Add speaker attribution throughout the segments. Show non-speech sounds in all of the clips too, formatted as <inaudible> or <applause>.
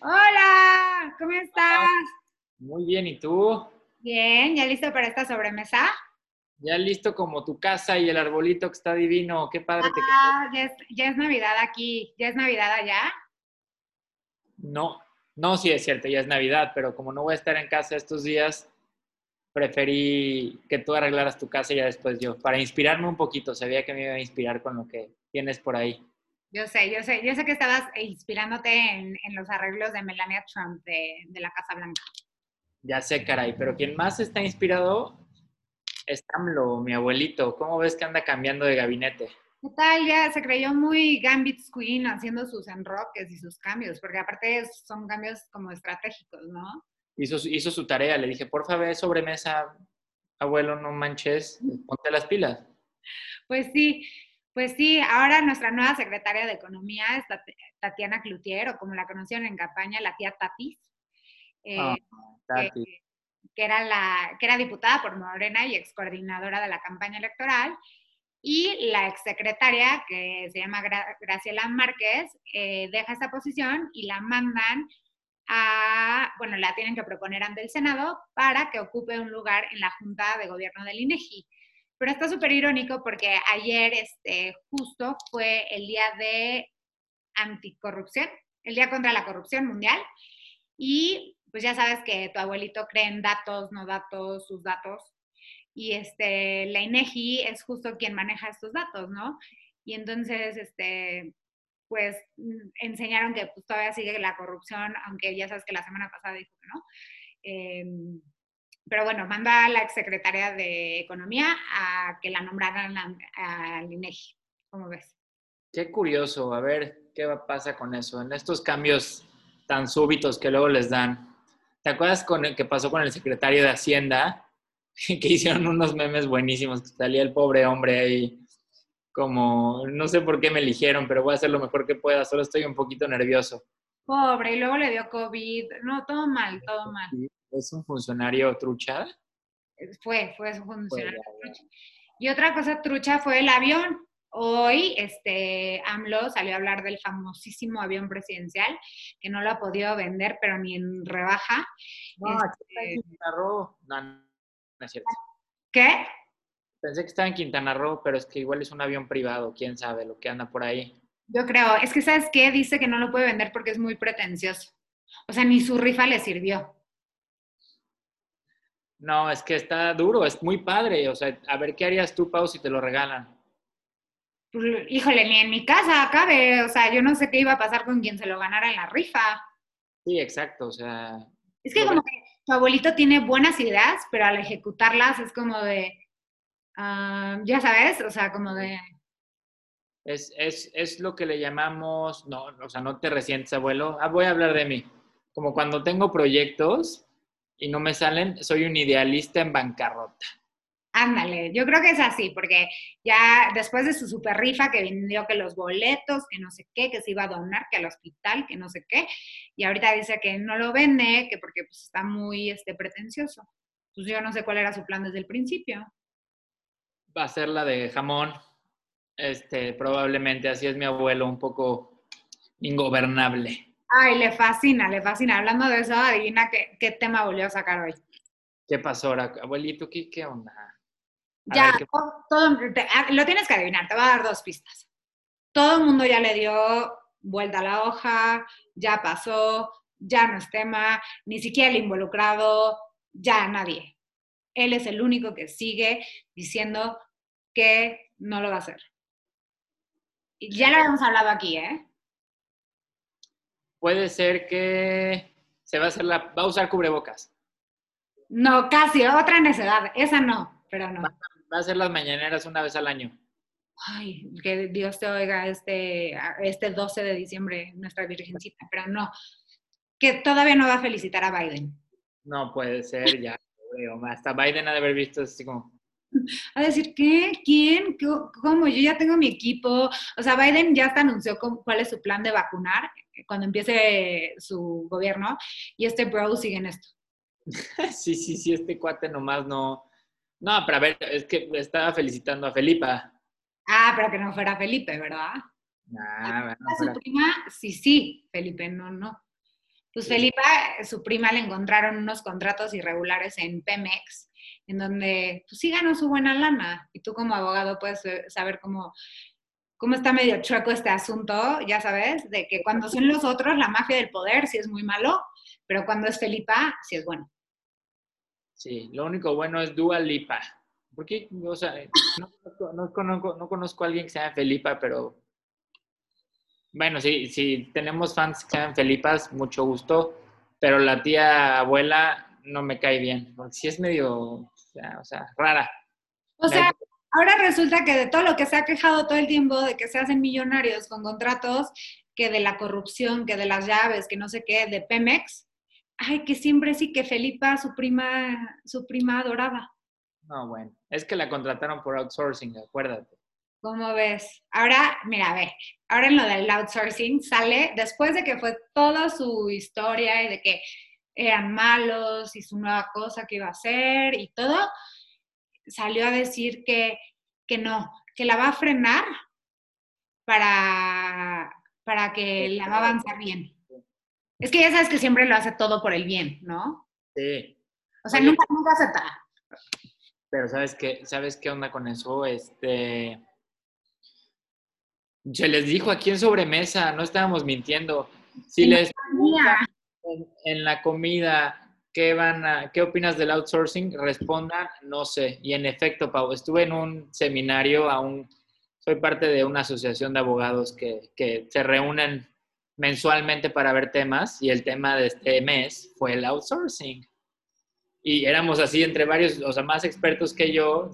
Speaker 1: Hola, ¿cómo estás?
Speaker 2: Muy bien, ¿y tú?
Speaker 1: Bien, ¿ya listo para esta sobremesa?
Speaker 2: Ya listo como tu casa y el arbolito que está divino. Qué padre te
Speaker 1: Ah, ya es, ya es Navidad aquí, ya es Navidad allá.
Speaker 2: No, no, sí es cierto, ya es Navidad, pero como no voy a estar en casa estos días, preferí que tú arreglaras tu casa y ya después yo, para inspirarme un poquito. Sabía que me iba a inspirar con lo que tienes por ahí.
Speaker 1: Yo sé, yo sé, yo sé que estabas inspirándote en, en los arreglos de Melania Trump de, de la Casa Blanca.
Speaker 2: Ya sé, caray, pero quien más está inspirado es AMLO, mi abuelito. ¿Cómo ves que anda cambiando de gabinete?
Speaker 1: ¿Qué tal? Ya se creyó muy Gambit's Queen haciendo sus enroques y sus cambios, porque aparte son cambios como estratégicos, ¿no?
Speaker 2: Hizo, su- hizo su tarea, le dije, por favor, sobremesa, abuelo, no manches, ponte las pilas.
Speaker 1: Pues sí, pues sí, ahora nuestra nueva secretaria de Economía es Tat- Tatiana Cloutier, o como la conocieron en campaña, la tía Tatis, eh,
Speaker 2: Ah,
Speaker 1: que,
Speaker 2: Tati.
Speaker 1: que era la, que era diputada por Morena y ex coordinadora de la campaña electoral, y la exsecretaria, que se llama Gra- Graciela Márquez, eh, deja esta posición y la mandan a, bueno, la tienen que proponer ante el Senado para que ocupe un lugar en la Junta de Gobierno del INEGI. Pero está súper irónico porque ayer, este, justo fue el día de anticorrupción, el día contra la corrupción mundial, y pues ya sabes que tu abuelito cree en datos, no datos, sus datos, y este, la INEGI es justo quien maneja estos datos, ¿no? Y entonces, este, pues enseñaron que pues, todavía sigue la corrupción, aunque ya sabes que la semana pasada dijo que no. Em, pero bueno, manda a la exsecretaria de Economía a que la nombraran a- al INEGI. ¿Cómo ves?
Speaker 2: Qué curioso, a ver qué pasa con eso, en estos cambios tan súbitos que luego les dan. ¿Te acuerdas con el que pasó con el secretario de Hacienda? <laughs> Que hicieron unos memes buenísimos, que salía el pobre hombre ahí como, no sé por qué me eligieron, pero voy a hacer lo mejor que pueda, solo estoy un poquito nervioso.
Speaker 1: Pobre, y luego le dio COVID. No, todo mal, todo mal.
Speaker 2: ¿Es un funcionario trucha?
Speaker 1: Fue, fue su
Speaker 2: Pues
Speaker 1: funcionario trucha. Y otra cosa trucha fue el avión. Hoy, este, AMLO salió a hablar del famosísimo avión presidencial, que no lo ha podido vender, pero ni en rebaja.
Speaker 2: No,
Speaker 1: Este-
Speaker 2: en Quintana Roo. No, no es cierto.
Speaker 1: ¿Qué?
Speaker 2: Pensé que estaba en Quintana Roo, pero es que igual es un avión privado, quién sabe lo que anda por ahí.
Speaker 1: Yo creo, es que ¿sabes qué? Dice que no lo puede vender porque es muy pretencioso. O sea, ni su rifa le sirvió.
Speaker 2: No, es que está duro, es muy padre. O sea, a ver, ¿qué harías tú, Pau, si te lo regalan?
Speaker 1: Pues, Híjole, ni en mi casa cabe. O sea, yo no sé qué iba a pasar con quien se lo ganara en la rifa.
Speaker 2: Sí, exacto. O sea,
Speaker 1: Es que como que tu abuelito tiene buenas ideas, pero al ejecutarlas es como de, ah, ya sabes, o sea, como de,
Speaker 2: es, es, es lo que le llamamos, no, o sea, no te resientes, abuelo. Ah, voy a hablar de mí. Como cuando tengo proyectos y no me salen, soy un idealista en bancarrota.
Speaker 1: ándale, yo creo que es así, porque ya después de su super rifa que vendió que los boletos, que no sé qué, que se iba a donar, que al hospital, que no sé qué, y ahorita dice que no lo vende, que porque pues, está muy este, pretencioso. Pues yo no sé cuál era su plan desde el principio.
Speaker 2: Va a ser la de jamón. Este, probablemente así es mi abuelo, un poco ingobernable.
Speaker 1: Ay, le fascina, le fascina. Hablando de eso, adivina qué, qué tema volvió a sacar hoy.
Speaker 2: ¿Qué pasó ahora? Abuelito, ¿qué, qué onda? A
Speaker 1: Ya,
Speaker 2: ver, ¿qué-
Speaker 1: to- todo, te- ah, lo tienes que adivinar, te voy a dar dos pistas. Todo el mundo ya le dio vuelta a la hoja, ya pasó, ya no es tema, ni siquiera el involucrado, ya nadie. Él es el único que sigue diciendo que no lo va a hacer. Y ya lo habíamos hablado aquí, ¿eh?
Speaker 2: Puede ser que se va a hacer la, va a usar cubrebocas.
Speaker 1: No, casi, otra necedad. Esa no, pero no.
Speaker 2: Va a hacer las mañaneras una vez al año.
Speaker 1: Ay, que Dios te oiga este, este 12 de diciembre, nuestra virgencita, pero no. Que todavía no va a felicitar a Biden.
Speaker 2: No puede ser, ya. Hasta Biden ha de haber visto así como, <laughs>
Speaker 1: A decir, ¿qué? ¿Quién? ¿Qué- ¿Cómo? Yo ya tengo mi equipo. O sea, Biden ya hasta anunció cuál es su plan de vacunar cuando empiece su gobierno y este bro sigue en esto. <laughs>
Speaker 2: sí, sí, sí, este cuate nomás no. No, pero a ver, es que estaba felicitando a Felipa.
Speaker 1: Ah, pero que no fuera Felipe, ¿verdad?
Speaker 2: Ah, bueno,
Speaker 1: A su
Speaker 2: fuera-
Speaker 1: prima, sí, sí, Felipe, no, no. Pues Felipa, su prima, le encontraron unos contratos irregulares en Pemex, en donde pues sí ganó su buena lana. Y tú como abogado puedes saber cómo, cómo está medio chueco este asunto, ya sabes, de que cuando son los otros, la mafia del poder sí es muy malo, pero cuando es Felipa, sí es bueno.
Speaker 2: Sí, lo único bueno es Dua Lipa. Porque, o sea, no, conozco, no conozco a alguien que se llame Felipa, pero bueno, sí, si tenemos fans que sean Felipas, mucho gusto, pero la tía abuela no me cae bien, porque sí es medio, o sea, rara.
Speaker 1: O sea, ahora resulta que de todo lo que se ha quejado todo el tiempo de que se hacen millonarios con contratos, que de la corrupción, que de las llaves, que no sé qué, de Pemex, ay, que siempre sí que Felipa, su prima, su prima adorada.
Speaker 2: No, bueno, es que la contrataron por outsourcing, acuérdate.
Speaker 1: ¿Cómo ves? Ahora, mira, a ver, ahora en lo del outsourcing sale después de que fue toda su historia y de que eran malos y su nueva cosa que iba a hacer y todo, salió a decir que, que no, que la va a frenar para, para que la va a avanzar bien. Es que ya sabes que siempre lo hace todo por el bien, ¿no?
Speaker 2: Sí.
Speaker 1: O sea, nunca, nunca acepta.
Speaker 2: Pero ¿sabes qué? ¿Sabes qué onda con eso? Este se les dijo aquí en sobremesa, no estábamos mintiendo. Si les en, en, la comida, ¿qué, van a, ¿qué opinas del outsourcing? Respondan, no sé. Y en efecto, Pau, estuve en un seminario, aún soy parte de una asociación de abogados que, que se reúnen mensualmente para ver temas y el tema de este mes fue el outsourcing. Y éramos así entre varios, o sea, más expertos que yo,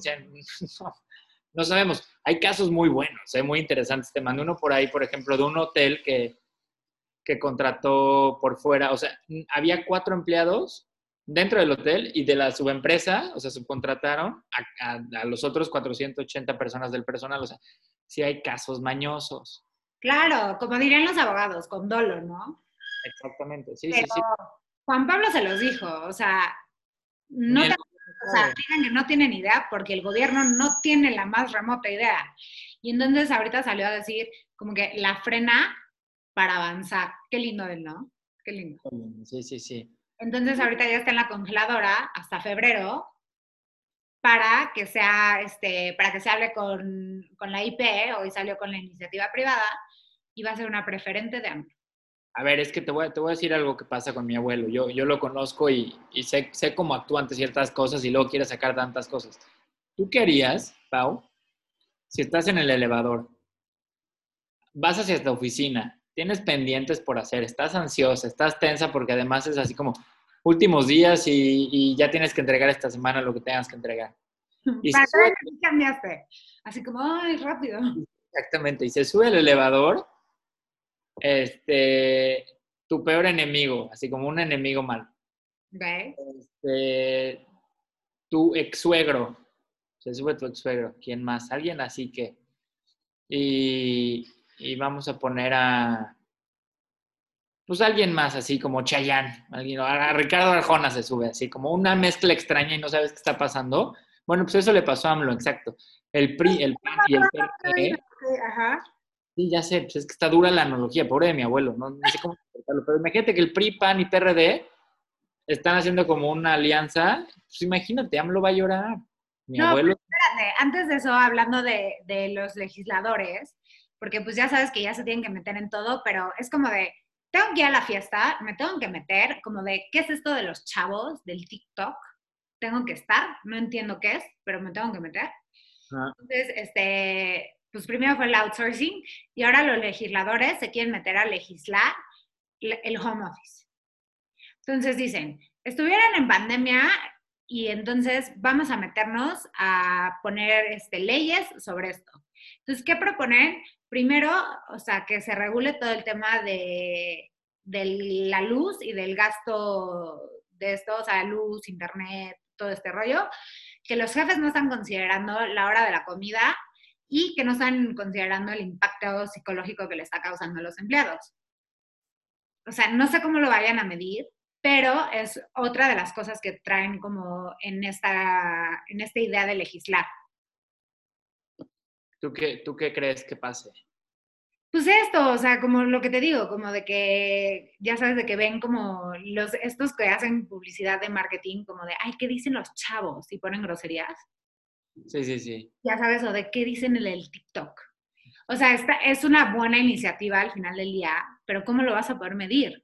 Speaker 2: <laughs> no sabemos. Hay casos muy buenos, ¿eh? muy interesantes. Te mandé uno por ahí, por ejemplo, de un hotel que, que contrató por fuera. O sea, había cuatro empleados dentro del hotel y de la subempresa, o sea, subcontrataron a, a, los otros 480 personas del personal. O sea, sí hay casos mañosos.
Speaker 1: Claro, como dirían los abogados, con dolo, ¿no?
Speaker 2: Exactamente, sí, sí, sí.
Speaker 1: Juan Pablo se los dijo, o sea, no te o sea, digan que no tienen idea porque el gobierno no tiene la más remota idea. Y entonces ahorita salió a decir como que la frena para avanzar. Qué lindo él, ¿no? Qué lindo.
Speaker 2: Sí, sí, sí.
Speaker 1: Entonces ahorita ya está en la congeladora hasta febrero para que sea, este, para que se hable con, con la IP, hoy salió con la iniciativa privada, y va a ser una preferente de AMLO.
Speaker 2: A ver, es que te voy, te voy a decir algo que pasa con mi abuelo. Yo, yo lo conozco y, y sé, sé, cómo actúa ante ciertas cosas y luego quiere sacar tantas cosas. ¿Tú qué harías, Pau, si estás en el elevador, vas hacia esta oficina, tienes pendientes por hacer, estás ansiosa, estás tensa porque además es así como últimos días y, y ya tienes que entregar esta semana lo que tengas que entregar. <laughs>
Speaker 1: Y ¿Para qué cambiaste? Así como, ay, rápido.
Speaker 2: Exactamente, y se sube el elevador este, tu peor enemigo, así como un enemigo malo. Este, tu ex suegro, se sube tu ex suegro, ¿quién más? Alguien así que. Y, y vamos a poner a. Pues alguien más, así como Chayanne, alguien, a Ricardo Arjona se sube, así como una mezcla extraña y no sabes qué está pasando. Bueno, pues eso le pasó a AMLO, exacto. El PRI, el PAN y el PRD. Ajá Sí, ya sé, pues es que está dura la analogía, pobre de mi abuelo, no, sé cómo explicarlo, pero imagínate que el PRI, PAN y PRD están haciendo como una alianza, pues imagínate, AMLO va a llorar. Mi
Speaker 1: no, abuelo... espérate, antes de eso, hablando de, de los legisladores, porque pues ya sabes que ya se tienen que meter en todo, pero es como de, tengo que ir a la fiesta, me tengo que meter, como de, ¿qué es esto de los chavos del TikTok? Tengo que estar, no entiendo qué es, pero me tengo que meter. Ah. Entonces, este, pues primero fue el outsourcing y ahora los legisladores se quieren meter a legislar el home office. Entonces dicen, estuvieran en pandemia y entonces vamos a meternos a poner este, leyes sobre esto. Entonces, ¿qué proponen? Primero, o sea, que se regule todo el tema de, la luz y del gasto de esto, o sea, luz, internet, todo este rollo, que los jefes no están considerando la hora de la comida y que no están considerando el impacto psicológico que le está causando a los empleados. O sea, no sé cómo lo vayan a medir, pero es otra de las cosas que traen como en esta, en esta idea de legislar.
Speaker 2: ¿Tú qué, ¿Tú qué crees que pase?
Speaker 1: Pues esto, o sea, como lo que te digo, como de que, ya sabes, de que ven como los, estos que hacen publicidad de marketing, como de, ay, ¿qué dicen los chavos? Y ponen groserías.
Speaker 2: Sí, sí, sí.
Speaker 1: Ya sabes, o de qué dicen en el TikTok. O sea, esta es una buena iniciativa al final del día, pero ¿cómo lo vas a poder medir?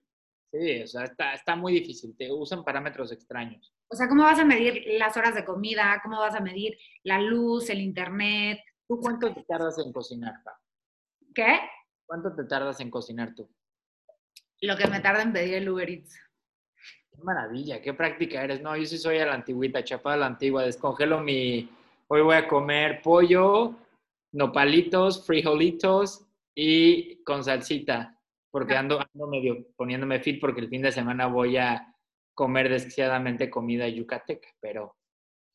Speaker 2: Sí, o sea, está, está muy difícil. Te usan parámetros extraños.
Speaker 1: O sea, ¿cómo vas a medir las horas de comida? ¿Cómo vas a medir la luz, el internet?
Speaker 2: ¿Tú cuánto te tardas en cocinar, Pa?
Speaker 1: ¿Qué?
Speaker 2: ¿Cuánto te tardas en cocinar tú?
Speaker 1: Lo que me tarda en pedir el Uber Eats.
Speaker 2: Qué maravilla, qué práctica eres. No, yo sí soy a la antigüita, chapada a la antigua. Descongelo mi. Hoy voy a comer pollo, nopalitos, frijolitos y con salsita. Porque ando, ando medio poniéndome fit porque el fin de semana voy a comer desquiciadamente comida yucateca, pero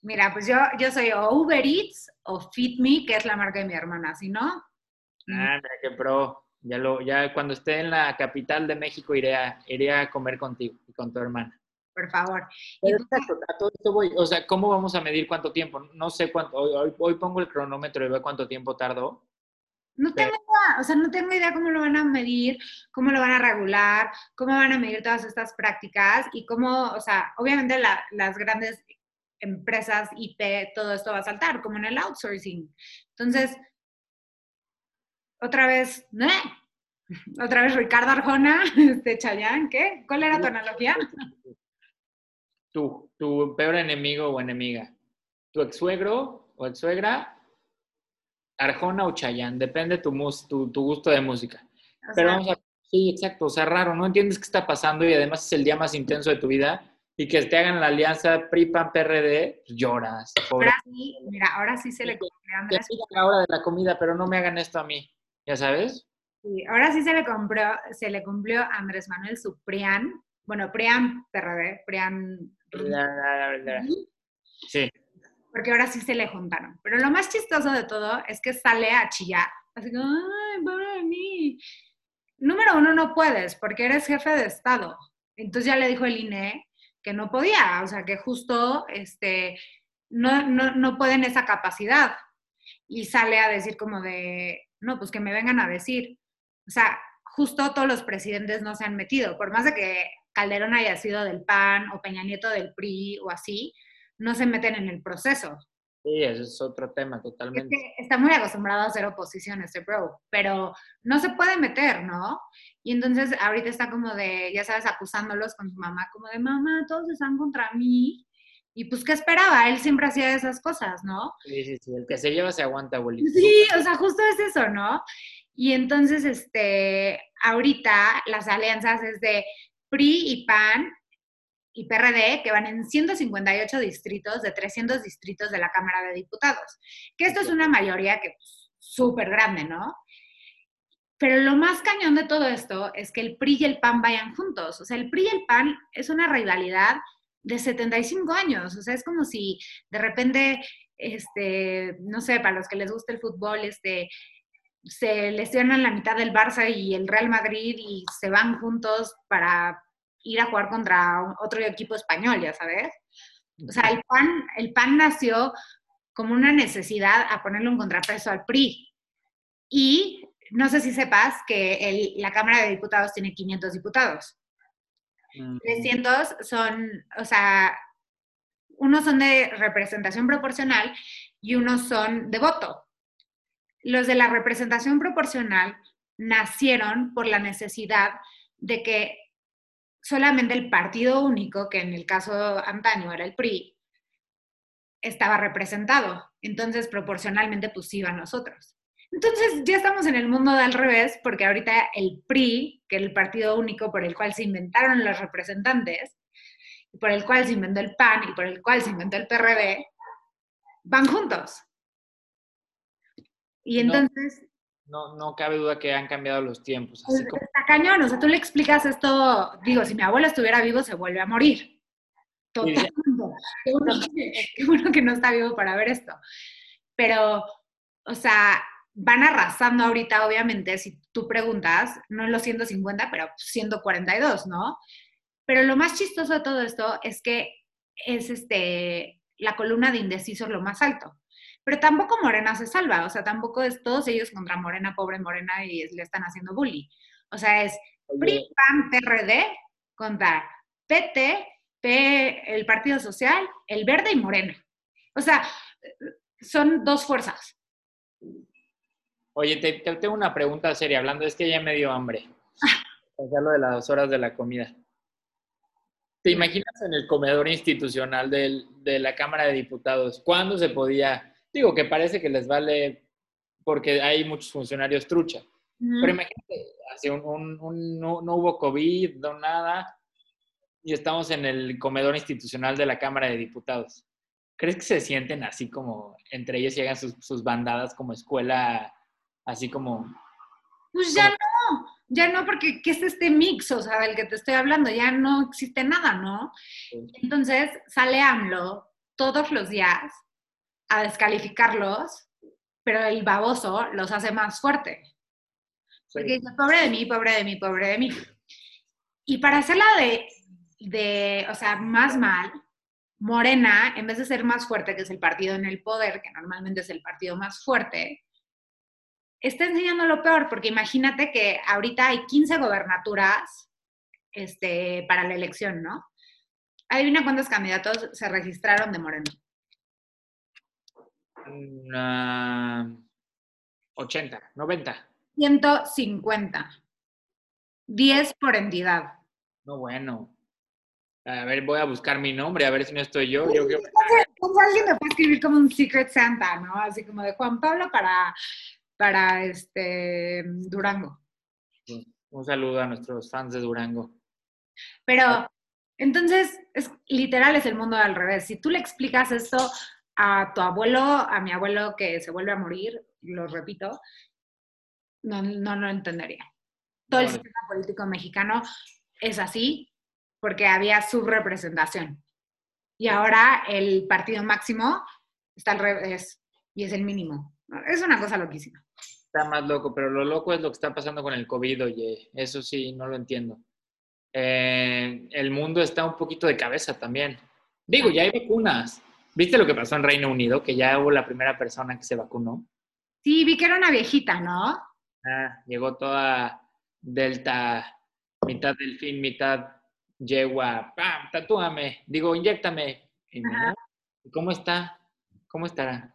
Speaker 1: Mira, pues yo, yo soy o Uber Eats o Fit Me, que es la marca de mi hermana, si no,
Speaker 2: Ah, mira qué pro. Ya, lo, ya cuando esté en la capital de México iré a, iré a comer contigo y con tu hermana.
Speaker 1: por favor.
Speaker 2: Pero exacto, a todo esto voy. O sea, ¿cómo vamos a medir cuánto tiempo? No sé cuánto. Hoy, hoy- hoy pongo el cronómetro y veo cuánto tiempo tardó.
Speaker 1: No tengo idea, o sea, no tengo idea cómo lo van a medir, cómo lo van a regular, cómo van a medir todas estas prácticas y cómo, o sea, obviamente la- las grandes empresas IP, todo esto va a saltar, como en el outsourcing. Entonces, otra vez. <laughs> Otra vez Ricardo Arjona, <laughs> este Chayán, ¿qué? ¿Cuál era tu analogía?
Speaker 2: Tu, tu peor enemigo o enemiga. Tu ex suegro o ex suegra, Arjona o Chayán. Depende tu, mus- tu, tu gusto de música.
Speaker 1: O
Speaker 2: Pero
Speaker 1: sea,
Speaker 2: vamos a. Sí, exacto. O sea, raro. No entiendes qué está pasando y además es el día más intenso de tu vida. Y que te hagan la alianza PRI-PAN-PRD, pues lloras. Pobre.
Speaker 1: ahora sí, mira, ahora sí se le compró
Speaker 2: Que
Speaker 1: Andrés
Speaker 2: la de la comida, pero no me hagan esto a mí. ¿Ya sabes?
Speaker 1: Sí, ahora sí se le compró, se le cumplió a Andrés Manuel su PRIAN, bueno, PRIAN PRD, PRIAN,
Speaker 2: Sí.
Speaker 1: porque ahora sí se le juntaron. Pero lo más chistoso de todo es que sale a chillar, así como, ay, pobre de mí. Número uno, no puedes, porque eres jefe de Estado. Entonces ya le dijo el INE que no podía, o sea, que justo, este, no, no, no pueden esa capacidad. Y sale a decir como de, no, pues que me vengan a decir. O sea, justo todos los presidentes no se han metido, por más de que Calderón haya sido del PAN o Peña Nieto del PRI o así, no se meten en el proceso.
Speaker 2: Sí, eso es otro tema
Speaker 1: Es
Speaker 2: totalmente.
Speaker 1: que está muy acostumbrado a hacer oposición este bro, pero no se puede meter, ¿no? Y entonces ahorita está como de, ya sabes, acusándolos con su mamá, como de, mamá, todos están contra mí. Y pues, ¿qué esperaba? Él siempre hacía esas cosas, ¿no?
Speaker 2: Sí, sí, sí. El que se lleva se aguanta, abuelito.
Speaker 1: Sí, o sea, justo es eso, ¿no? Y entonces, este, ahorita las alianzas es de PRI y PAN y PRD, que van en 158 distritos de 300 distritos de la Cámara de Diputados. Que esto es una mayoría que pues, súper grande, ¿no? Pero lo más cañón de todo esto es que el PRI y el PAN vayan juntos. O sea, el PRI y el PAN es una rivalidad de 75 años. O sea, es como si de repente, este, no sé, para los que les gusta el fútbol, este, se lesionan la mitad del Barça y el Real Madrid y se van juntos para ir a jugar contra otro equipo español, ya sabes. O sea, el PAN, el PAN nació como una necesidad a ponerle un contrapeso al PRI. Y no sé si sepas que el- la Cámara de Diputados tiene 500 diputados.
Speaker 2: Mm,
Speaker 1: 300 son, o sea, unos son de representación proporcional y unos son de voto. Los de la representación proporcional nacieron por la necesidad de que solamente el partido único, que en el caso antaño era el PRI, estaba representado. Entonces, proporcionalmente, pues iba a nosotros. Entonces, ya estamos en el mundo de al revés, porque ahorita el PRI, que era el partido único por el cual se inventaron los representantes, y por el cual se inventó el PAN y por el cual se inventó el PRD, van juntos. Y entonces,
Speaker 2: No, no cabe duda que han cambiado los tiempos.
Speaker 1: pues,
Speaker 2: como,
Speaker 1: está cañón. O sea, tú le explicas esto, digo, si mi abuelo estuviera vivo, se vuelve a morir. Totalmente. Qué bueno, que, qué bueno que no está vivo para ver esto. Pero, o sea, van arrasando ahorita, obviamente, si tú preguntas, no en los 150, pero 142, ¿no? Pero lo más chistoso de todo esto es que es este, la columna de indecisos lo más alto. Pero tampoco Morena se salva, o sea, tampoco es todos ellos contra Morena, pobre Morena, y le están haciendo bully. O sea, es PRI, PAN, PRD contra PT, P, el Partido Social, el Verde y Morena. O sea, son dos fuerzas.
Speaker 2: Oye, te, tengo una pregunta seria, hablando, es que ya me dio hambre. Ya lo de las horas de la comida. ¿Te imaginas en el comedor institucional de la Cámara de Diputados? ¿Cuándo se podía? Digo que parece que les vale porque hay muchos funcionarios trucha. Pero imagínate, así un, no, no, hubo COVID, no nada, y estamos en el comedor institucional de la Cámara de Diputados. ¿Crees que se sienten así como entre ellos y hagan sus, bandadas como escuela, así como...
Speaker 1: Pues ya no, ya no, porque ¿qué es este mix, o sea, del que te estoy hablando? Ya no existe nada, ¿no? Entonces sale AMLO todos los días a descalificarlos, pero el baboso los hace más fuerte. Porque dice, pobre de mí, pobre de mí, pobre de mí. Y para hacerla de, de, o sea, más mal, Morena, en vez de ser más fuerte, que es el partido en el poder, que normalmente es el partido más fuerte, está enseñando lo peor, porque imagínate que ahorita hay 15 gobernaturas este, para la elección, ¿no? Adivina cuántos candidatos se registraron de Morena.
Speaker 2: 80, 90.
Speaker 1: 150. 10 por entidad.
Speaker 2: No, bueno. A ver, voy a buscar mi nombre, a ver si no estoy yo. yo, yo...
Speaker 1: alguien me puede escribir como un Secret Santa, ¿no? Así como de Juan Pablo para, para este Durango.
Speaker 2: Un saludo a nuestros fans de Durango.
Speaker 1: Pero, entonces, es, literal es el mundo al revés. Si tú le explicas esto a tu abuelo, a mi abuelo que se vuelve a morir, lo repito, no, no lo entendería. Todo el sistema político mexicano es así porque había subrepresentación. Y ahora el partido máximo está al revés y es el mínimo. Es una cosa loquísima.
Speaker 2: Está más loco, pero lo loco es lo que está pasando con el COVID, oye, eso sí, no lo entiendo. Eh, el mundo está un poquito de cabeza también. Digo, ya hay vacunas. ¿Viste lo que pasó en Reino Unido? Que ya hubo la primera persona que se vacunó.
Speaker 1: Sí, vi que era una viejita, ¿no?
Speaker 2: Ah, llegó toda Delta, mitad delfín, mitad yegua, ¡pam! Tatúame, digo, inyectame. ¿Cómo está? ¿Cómo estará?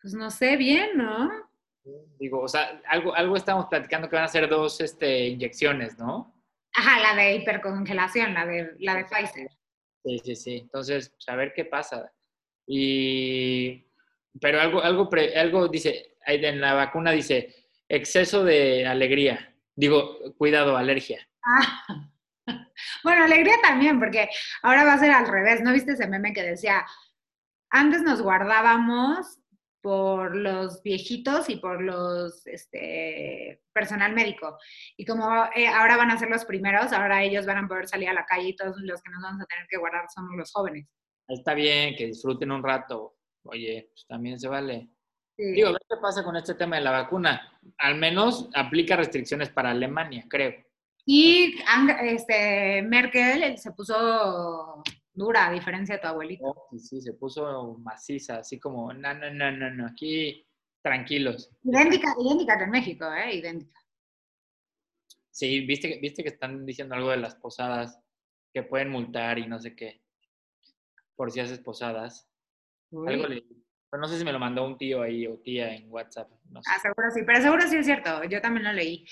Speaker 1: Pues no sé, bien, ¿no?
Speaker 2: Digo, o sea, algo, algo estamos platicando que van a ser dos este, inyecciones, ¿no?
Speaker 1: Ajá, la de hipercongelación, la de, la de Pfizer.
Speaker 2: Sí, sí, sí. Entonces, pues, a ver qué pasa. Y, pero algo, algo, algo dice, en la vacuna dice, exceso de alegría. Digo, cuidado, alergia.
Speaker 1: Ah. <laughs> Bueno, alegría también, porque ahora va a ser al revés. ¿No viste ese meme que decía, antes nos guardábamos por los viejitos y por los este, personal médico. Y como eh, ahora van a ser los primeros, ahora ellos van a poder salir a la calle y todos los que nos vamos a tener que guardar somos los jóvenes.
Speaker 2: Está bien, que disfruten un rato. Oye, pues también se vale. Digo, a ver qué pasa con este tema de la vacuna. Al menos aplica restricciones para Alemania, creo.
Speaker 1: Y este, Merkel se puso dura, a diferencia de tu abuelito.
Speaker 2: Oh, sí, sí, se puso maciza, así como, no, no, no, no, no, aquí tranquilos.
Speaker 1: Idéntica, idéntica que en México, ¿eh? Idéntica.
Speaker 2: Sí, viste, viste que están diciendo algo de las posadas, que pueden multar y no sé qué, por si haces posadas. Algo le, pero no sé si me lo mandó un tío ahí o tía en WhatsApp.
Speaker 1: Ah, seguro sí, pero seguro sí es cierto, yo también lo leí.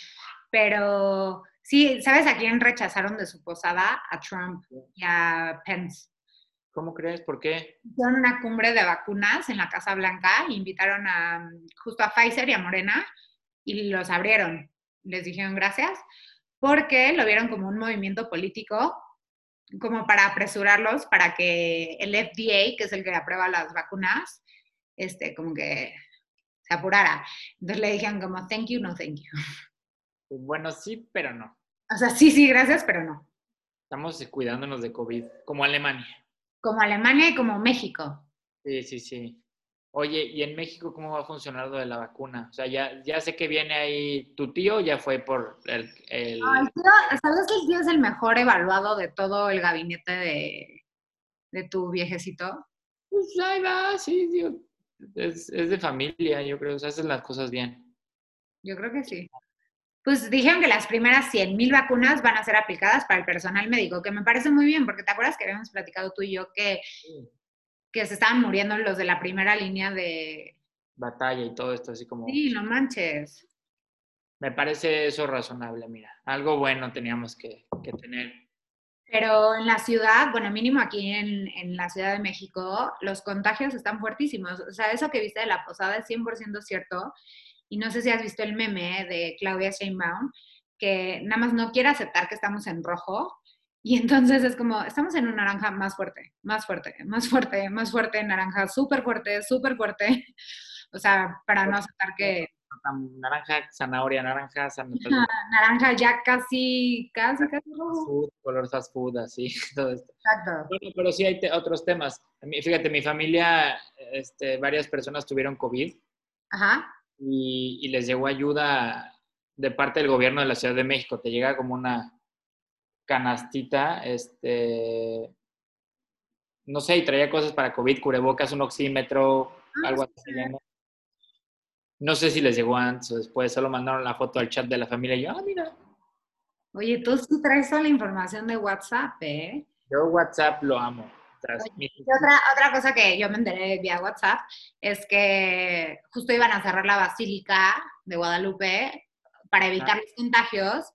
Speaker 1: Pero sí, ¿sabes a quién rechazaron de su posada? A Trump y a Pence.
Speaker 2: ¿Cómo crees? ¿Por qué?
Speaker 1: Hicieron una cumbre de vacunas en la Casa Blanca, invitaron a justo a Pfizer y a Morena y los abrieron. Les dijeron gracias porque lo vieron como un movimiento político, como para apresurarlos para que el FDA, que es el que aprueba las vacunas, este, como que se apurara. Entonces le dijeron como, thank you, no thank you.
Speaker 2: Bueno, sí, pero no.
Speaker 1: O sea, sí, sí, gracias, pero no.
Speaker 2: Estamos cuidándonos de COVID, como Alemania.
Speaker 1: Como Alemania y como México.
Speaker 2: Sí, sí, sí. Oye, ¿y en México cómo va a funcionar lo de la vacuna? O sea, ya, ya sé que viene ahí tu tío, ya fue por el... el...
Speaker 1: ¿Sabes que el tío es el mejor evaluado de todo el gabinete de, de tu viejecito?
Speaker 2: Pues ahí va, sí, es, es de familia, yo creo, o sea, hacen las cosas bien.
Speaker 1: Yo creo que sí. Pues dijeron que las primeras 100.000 vacunas van a ser aplicadas para el personal médico, que me parece muy bien, porque te acuerdas que habíamos platicado tú y yo que, que se estaban muriendo los de la primera línea de...
Speaker 2: Batalla y todo esto, así como...
Speaker 1: Sí, no manches.
Speaker 2: Me parece eso razonable, mira. Algo bueno teníamos que, que tener.
Speaker 1: Pero en la ciudad, bueno, mínimo aquí en, en, la Ciudad de México, los contagios están fuertísimos. O sea, eso que viste de la posada es 100% cierto. Y no sé si has visto el meme de Claudia Sheinbaum, que nada más no quiere aceptar que estamos en rojo. Y entonces es como, estamos en un naranja más fuerte, más fuerte, más fuerte, más fuerte, naranja súper fuerte, súper fuerte. O sea, para no aceptar que
Speaker 2: naranja, zanahoria, naranja,
Speaker 1: zanahoria. naranja ya casi, casi, casi rojo.
Speaker 2: Food, color fast food, así, <laughs> todo esto.
Speaker 1: Exacto.
Speaker 2: Bueno, pero sí hay otros temas. Fíjate, mi familia, este, varias personas tuvieron COVID.
Speaker 1: Ajá.
Speaker 2: Y, y, les llegó ayuda de parte del gobierno de la Ciudad de México. Te llega como una canastita, este, no sé, y traía cosas para COVID, cubrebocas, un oxímetro, ah, algo así. No sé si les llegó antes o después, solo mandaron la foto al chat de la familia y yo, ah, mira.
Speaker 1: Oye, tú sí traes toda la información de WhatsApp, ¿eh?
Speaker 2: Yo WhatsApp lo amo.
Speaker 1: Otra, otra cosa que yo me enteré vía WhatsApp es que justo iban a cerrar la Basílica de Guadalupe para evitar los contagios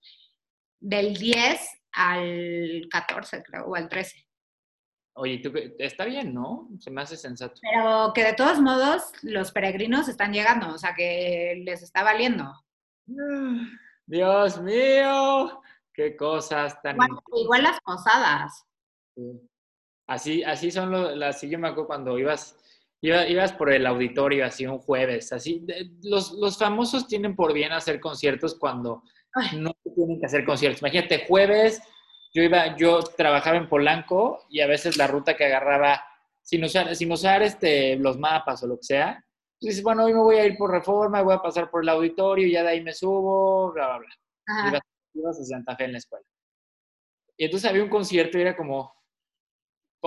Speaker 1: del 10 al 14, creo, o al 13.
Speaker 2: Oye, ¿tú, está bien, ¿no? Se me hace sensato.
Speaker 1: Pero que de todos modos los peregrinos están llegando, o sea que les está valiendo. <sighs>
Speaker 2: Dios mío, qué cosas tan...
Speaker 1: Igual, las posadas.
Speaker 2: Así, así son las, sí yo me acuerdo cuando ibas, ibas por el auditorio así un jueves, así, los, los famosos tienen por bien hacer conciertos cuando no tienen que hacer conciertos. Imagínate, jueves yo iba, yo trabajaba en Polanco y a veces la ruta que agarraba, sin usar, sin usar este, los mapas o lo que sea, pues dices, bueno, hoy me voy a ir por reforma, voy a pasar por el auditorio, ya de ahí me subo, bla, bla, bla. Ibas, a Santa Fe en la escuela. Y entonces había un concierto y era como,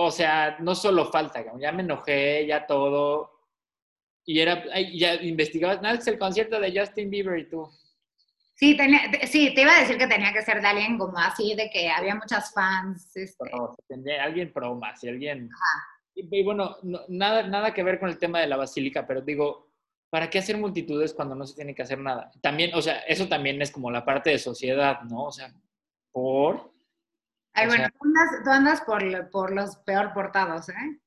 Speaker 2: o sea, no solo falta, ya me enojé, ya todo. Y era, ya investigabas, nada, es el concierto de Justin Bieber y tú.
Speaker 1: Sí, tenía, sí, te iba a decir que tenía que ser de alguien como así, de que había muchas fans. Este.
Speaker 2: alguien pro más y alguien... Y, bueno, nada, nada que ver con el tema de la basílica, pero digo, ¿para qué hacer multitudes cuando no se tiene que hacer nada? También, o sea, eso también es como la parte de sociedad, ¿no? O sea, por...
Speaker 1: Ay, bueno, tú andas, por, por, los peor portados, ¿eh?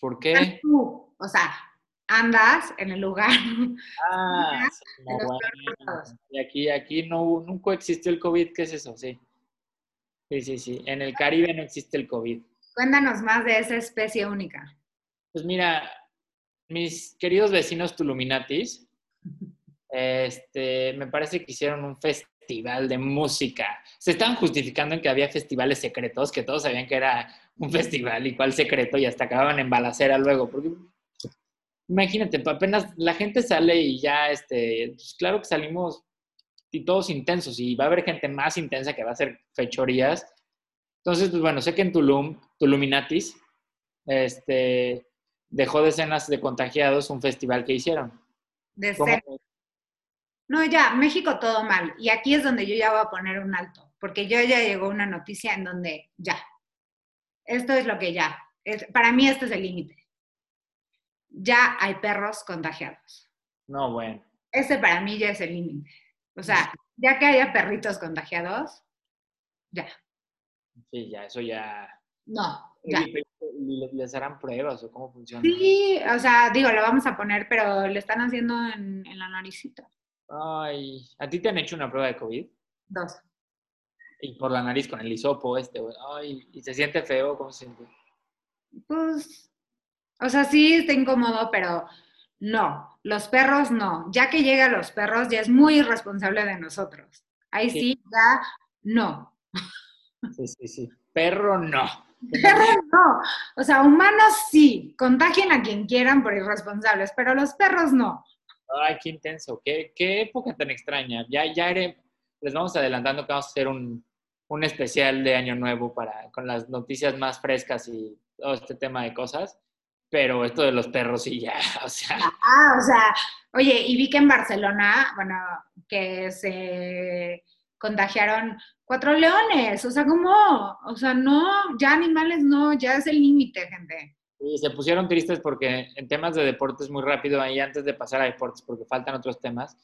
Speaker 2: ¿Por qué?
Speaker 1: o sea, andas en el lugar. <laughs>
Speaker 2: Ah, y aquí, aquí no, nunca existió el COVID, ¿qué es eso? Sí. Sí, sí, sí. En el Caribe no existe el COVID.
Speaker 1: Cuéntanos más de esa especie única.
Speaker 2: Pues mira, mis queridos vecinos Tuluminatis, <laughs> este, me parece que hicieron un festival de música. Se estaban justificando en que había festivales secretos, que todos sabían que era un festival y cuál secreto, y hasta acababan en balacera luego, porque imagínate, apenas la gente sale y ya, este, pues claro que salimos y todos intensos y va a haber gente más intensa que va a hacer fechorías. Entonces, pues bueno, sé que en Tulum, Tuluminatis, este, dejó decenas de contagiados un festival que hicieron.
Speaker 1: De No, ya, México todo mal. Y aquí es donde yo ya voy a poner un alto, porque yo ya llegó una noticia en donde ya, esto es lo que ya, es, para mí este es el límite ya hay perros contagiados.
Speaker 2: No, bueno.
Speaker 1: Ese para mí ya es el límite. O sea, ya que haya perritos contagiados, ya.
Speaker 2: Sí, ya, eso ya.
Speaker 1: No, ya.
Speaker 2: ¿Y les harán pruebas o cómo funciona?
Speaker 1: Sí, o sea, digo, lo vamos a poner, pero le están haciendo en, la naricita.
Speaker 2: Ay, ¿a ti te han hecho una prueba de COVID?
Speaker 1: Dos.
Speaker 2: Y por la nariz con el hisopo este, ay, ¿y se siente feo? ¿Cómo se siente?
Speaker 1: Pues o sea, sí está incómodo, pero no, los perros no. Ya que llega los perros, ya es muy irresponsable de nosotros. Ahí sí, ya no.
Speaker 2: Sí, sí, sí. Perro no.
Speaker 1: Perro no. O sea, humanos sí, contagien a quien quieran por irresponsables, pero los perros no.
Speaker 2: Ay, qué intenso, qué, qué época tan extraña. Ya, ya les vamos adelantando que vamos a hacer un, un especial de Año Nuevo para, con las noticias más frescas y todo este tema de cosas pero esto de los perros sí ya, <laughs> o sea.
Speaker 1: Ah, o sea, oye, y vi que en Barcelona, bueno, que se contagiaron cuatro leones, o sea, ¿cómo? O sea, no, ya animales no, ya es el límite, gente.
Speaker 2: Y se pusieron tristes porque en temas de deportes muy rápido, ahí antes de pasar a deportes, porque faltan otros temas,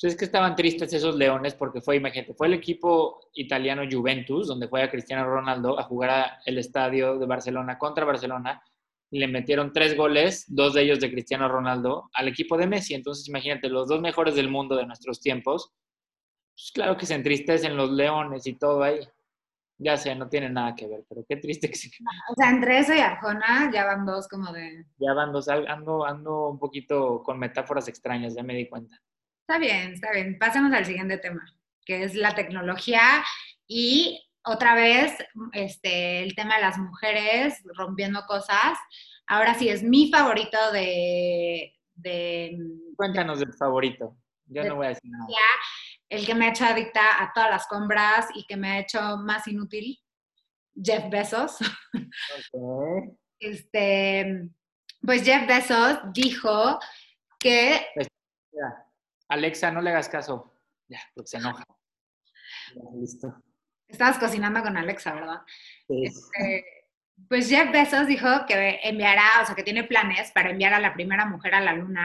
Speaker 2: pues es que estaban tristes esos leones porque fue, imagínate, fue el equipo italiano Juventus, donde fue a Cristiano Ronaldo a jugar a el estadio de Barcelona contra Barcelona, y le metieron tres goles, dos de ellos de Cristiano Ronaldo, al equipo de Messi. Entonces, imagínate, los dos mejores del mundo de nuestros tiempos, pues claro que se entristecen los leones y todo ahí. Ya sé, no tiene nada que ver, pero qué triste que se...
Speaker 1: O sea, entre eso y Arjona ya van dos como de...
Speaker 2: Ya van dos, ando, ando un poquito con metáforas extrañas, ya me di cuenta.
Speaker 1: Está bien, está bien. Pasemos al siguiente tema, que es la tecnología y otra vez este, el tema de las mujeres rompiendo cosas. Ahora sí es mi favorito de... de
Speaker 2: Cuéntanos del favorito. Yo no voy a decir nada.
Speaker 1: El que me ha hecho adicta a todas las compras y que me ha hecho más inútil, Jeff Bezos. Este, pues Jeff Bezos dijo que...
Speaker 2: Alexa, no le hagas caso. Ya, porque se enoja.
Speaker 1: listo. Estabas cocinando con Alexa, ¿verdad? Sí. Este, pues Jeff Bezos dijo que enviará, o sea, que tiene planes para enviar a la primera mujer a la luna.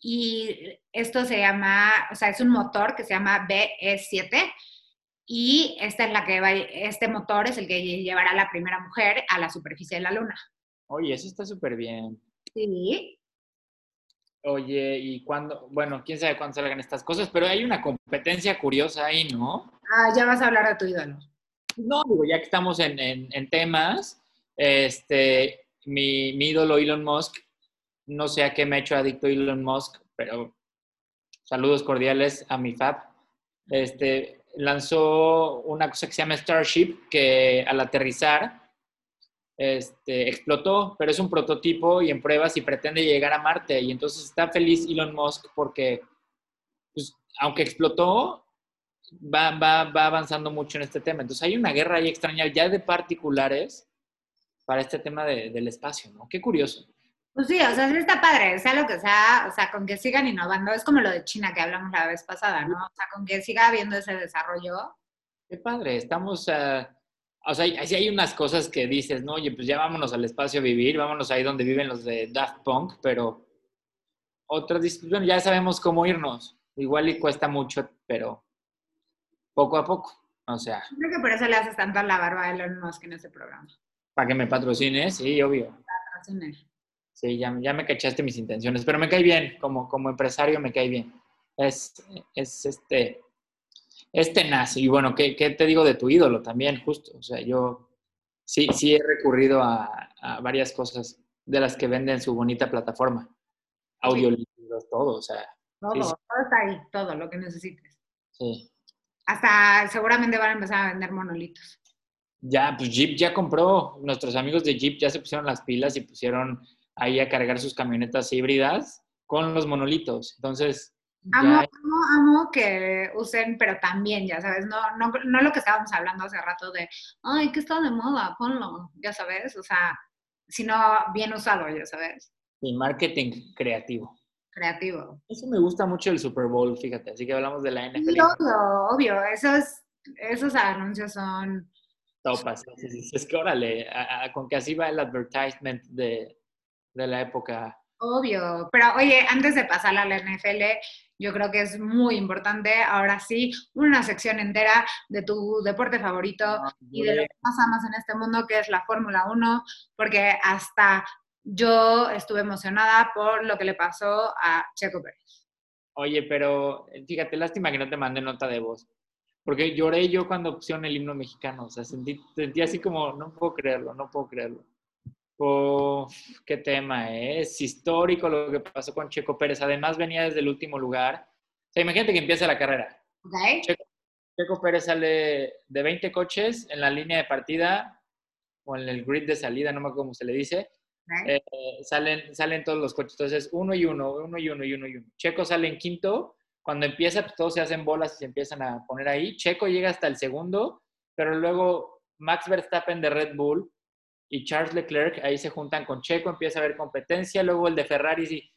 Speaker 1: Y esto se llama, o sea, es un motor que se llama BE7. Y esta es la que va, este motor es el que llevará a la primera mujer a la superficie de la luna.
Speaker 2: Oye, eso está súper bien.
Speaker 1: Sí.
Speaker 2: Oye, ¿y cuándo? Bueno, quién sabe cuándo salgan estas cosas, pero hay una competencia curiosa ahí, ¿no?
Speaker 1: Ah, ya vas a hablar de tu ídolo.
Speaker 2: No, digo, ya que estamos en, en, temas, este, mi, mi, ídolo Elon Musk, no sé a qué me ha hecho adicto Elon Musk, pero saludos cordiales a mi Fab. Este, lanzó una cosa que se llama Starship, que al aterrizar este, explotó, pero es un prototipo y en pruebas y pretende llegar a Marte. Y entonces está feliz Elon Musk porque, pues, aunque explotó, va, va, va avanzando mucho en este tema. Entonces hay una guerra ahí extraña ya de particulares para este tema de, del espacio, ¿no? Qué curioso.
Speaker 1: Pues sí, o sea, sí está padre, sea lo que sea, o sea, con que sigan innovando, es como lo de China que hablamos la vez pasada, ¿no? O sea, con que siga habiendo ese desarrollo.
Speaker 2: Qué padre, estamos... Uh, o sea, así hay unas cosas que dices, no, oye, pues ya vámonos al espacio a vivir, vámonos ahí donde viven los de Daft Punk, pero otras dices, bueno, ya sabemos cómo irnos. Igual y cuesta mucho, pero poco a poco. O sea.
Speaker 1: Creo que por eso le haces tanto a la barba a Elon Musk en ese programa.
Speaker 2: Para que me patrocine, sí, obvio. Sí, ya, ya me cachaste mis intenciones, pero me cae bien, como, como empresario me cae bien. Es, es este, es tenaz. Y bueno, ¿qué, te digo de tu ídolo también, justo? O sea, yo sí, sí he recurrido a, varias cosas de las que venden su bonita plataforma. Audiolibros, todo, o sea.
Speaker 1: Todo, todo está ahí, todo lo que necesites.
Speaker 2: Sí.
Speaker 1: Hasta seguramente van a empezar a vender monolitos.
Speaker 2: Ya, pues Jeep ya compró. Nuestros amigos de Jeep ya se pusieron las pilas y pusieron ahí a cargar sus camionetas híbridas con los monolitos. Entonces,
Speaker 1: Amo, amo, amo que usen, pero también, ya sabes, no, no, no lo que estábamos hablando hace rato de, ay, que está de moda, ponlo, ya sabes, o sea, sino bien usado, ya sabes.
Speaker 2: Y marketing creativo.
Speaker 1: Creativo.
Speaker 2: Eso me gusta mucho el Super Bowl, fíjate, así que hablamos de la NFL. Sí,
Speaker 1: obvio, obvio, esos, esos anuncios son...
Speaker 2: Topas, es que órale, con que así va el advertisement de, de la época.
Speaker 1: Obvio, pero oye, antes de pasar a la NFL, yo creo que es muy importante, ahora sí, una sección entera de tu deporte favorito ah, y de lo que más amas en este mundo, que es la Fórmula 1, porque hasta yo estuve emocionada por lo que le pasó a Checo Pérez.
Speaker 2: Oye, pero eh, fíjate, lástima que no te mandé nota de voz, porque lloré yo cuando pusieron el himno mexicano, o sea, sentí, sentí así como, no puedo creerlo, no puedo creerlo. Oh, qué tema, ¿eh? es histórico lo que pasó con Checo Pérez. Además, venía desde el último lugar. O sea, imagínate que empieza la carrera. Checo, Pérez sale de 20 coches en la línea de partida o en el grid de salida, no me acuerdo cómo se le dice. Eh, salen, salen todos los coches. Entonces, uno y uno, uno y uno y uno y uno. Checo sale en quinto. Cuando empieza, pues todos se hacen bolas y se empiezan a poner ahí. Checo llega hasta el segundo, pero luego Max Verstappen de Red Bull y Charles Leclerc, ahí se juntan con Checo, empieza a haber competencia, luego el de Ferrari sí,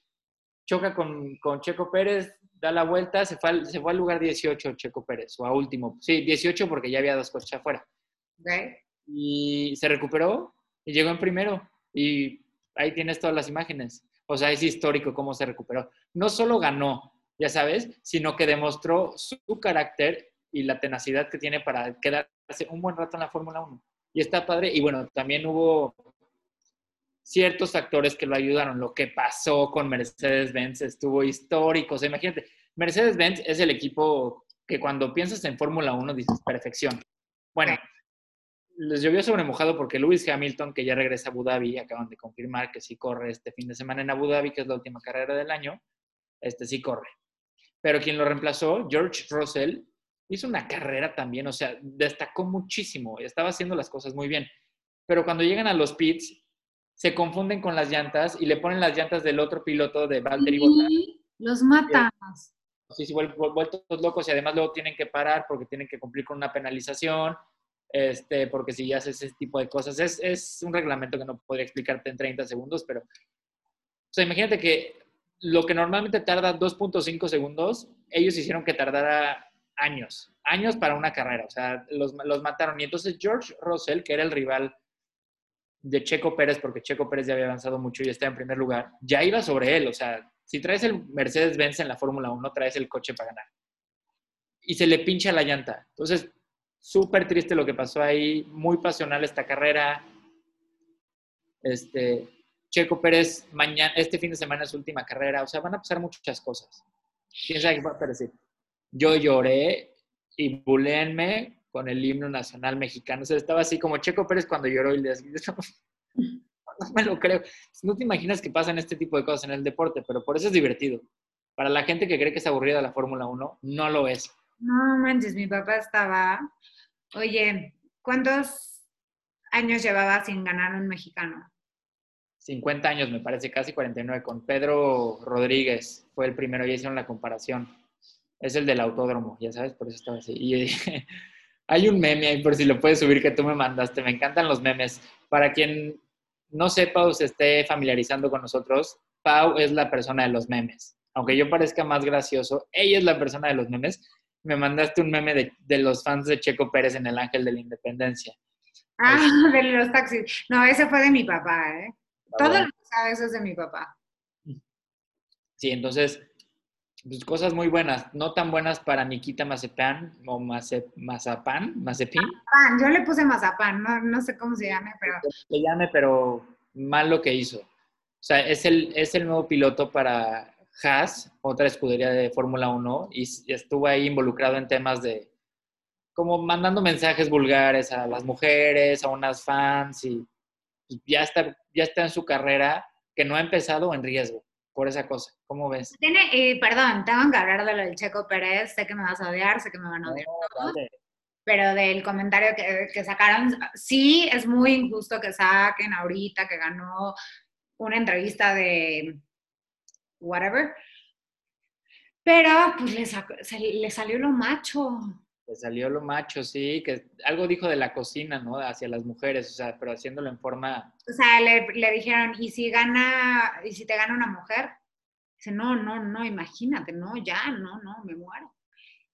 Speaker 2: choca con, con Checo Pérez, da la vuelta, se fue, al, se fue al lugar 18 Checo Pérez, o a último, sí, 18 porque ya había dos coches afuera. Y se recuperó y llegó en primero. Y ahí tienes todas las imágenes. O sea, es histórico cómo se recuperó. No solo ganó, ya sabes, sino que demostró su carácter y la tenacidad que tiene para quedarse un buen rato en la Fórmula 1. Y está padre. Y bueno, también hubo ciertos factores que lo ayudaron. Lo que pasó con Mercedes-Benz estuvo histórico. O sea, imagínate, Mercedes-Benz es el equipo que cuando piensas en Fórmula 1 dices perfección. Bueno, les llovió sobre mojado porque Lewis Hamilton, que ya regresa a Abu Dhabi, acaban de confirmar que sí corre este fin de semana en Abu Dhabi, que es la última carrera del año, este sí corre. Pero quien lo reemplazó, George Russell, hizo una carrera también, o sea, destacó muchísimo, estaba haciendo las cosas muy bien. Pero cuando llegan a los pits, se confunden con las llantas y le ponen las llantas del otro piloto de Valtteri Bottas.
Speaker 1: Los matas.
Speaker 2: Sí, sí, vuel- vuel- vueltos locos y además luego tienen que parar porque tienen que cumplir con una penalización, este, porque si ya haces ese tipo de cosas, es, es un reglamento que no podría explicarte en 30 segundos, pero, o sea, imagínate que lo que normalmente tarda 2.5 segundos, ellos hicieron que tardara años, años para una carrera, o sea, los, los mataron. Y entonces George Russell, que era el rival de Checo Pérez, porque Checo Pérez ya había avanzado mucho y está en primer lugar, ya iba sobre él, o sea, si traes el Mercedes-Benz en la Fórmula 1, traes el coche para ganar. Y se le pincha la llanta. Entonces, súper triste lo que pasó ahí, muy pasional esta carrera. Este, Checo Pérez, mañana, este fin de semana es su última carrera, o sea, van a pasar muchas cosas. ¿Quién sabe qué va a aparecer? Yo lloré y buléenme con el himno nacional mexicano. O sea, estaba así como Checo Pérez cuando lloró y le decía, no me lo creo. No te imaginas que pasan este tipo de cosas en el deporte, pero por eso es divertido. Para la gente que cree que es aburrida la Fórmula 1, no lo es.
Speaker 1: No manches, mi papá estaba. Oye, ¿cuántos años llevaba sin ganar un mexicano?
Speaker 2: 50 años, me parece, casi 49, con Pedro Rodríguez, fue el primero, ya hicieron la comparación. Es el del autódromo, ya sabes, por eso estaba así. Y <laughs> hay un meme ahí, por si lo puedes subir, que tú me mandaste, me encantan los memes. Para quien no sepa o se esté familiarizando con nosotros, Pau es la persona de los memes. Aunque yo parezca más gracioso, ella es la persona de los memes. Me mandaste un meme de, de los fans de Checo Pérez en el Ángel de la Independencia.
Speaker 1: Ah, <laughs> de los taxis. No, ese fue de mi papá, ¿eh? Todo lo que sabes es de mi papá.
Speaker 2: Sí, entonces, pues, cosas muy buenas, no tan buenas para Nikita Mazepán o Maze, Mazapán, Mazepin,
Speaker 1: Pan, yo le puse mazapán, no, no sé cómo se llame, pero
Speaker 2: le llame, pero mal lo que hizo. O sea, es el, es el nuevo piloto para Haas, otra escudería de Fórmula 1, y estuvo ahí involucrado en temas de, como mandando mensajes vulgares a las mujeres, a unas fans, y pues, ya está, ya está en su carrera que no ha empezado en riesgo por esa cosa. ¿Cómo ves?
Speaker 1: tiene, y perdón, tengo que hablar de lo del Checo Pérez, sé que me vas a odiar, sé que me van a odiar,
Speaker 2: Vale.
Speaker 1: pero del comentario que, que sacaron, sí es muy injusto que saquen ahorita que ganó una entrevista de whatever, pero pues le, sacó- se- le salió lo macho.
Speaker 2: Le salió lo macho, sí, que algo dijo de la cocina, ¿no? Hacia las mujeres, o sea, pero haciéndolo en forma,
Speaker 1: O sea, le, le dijeron, ¿y si gana, y si te gana una mujer? Dice, no, no, no, imagínate, no, ya, no, no, me muero.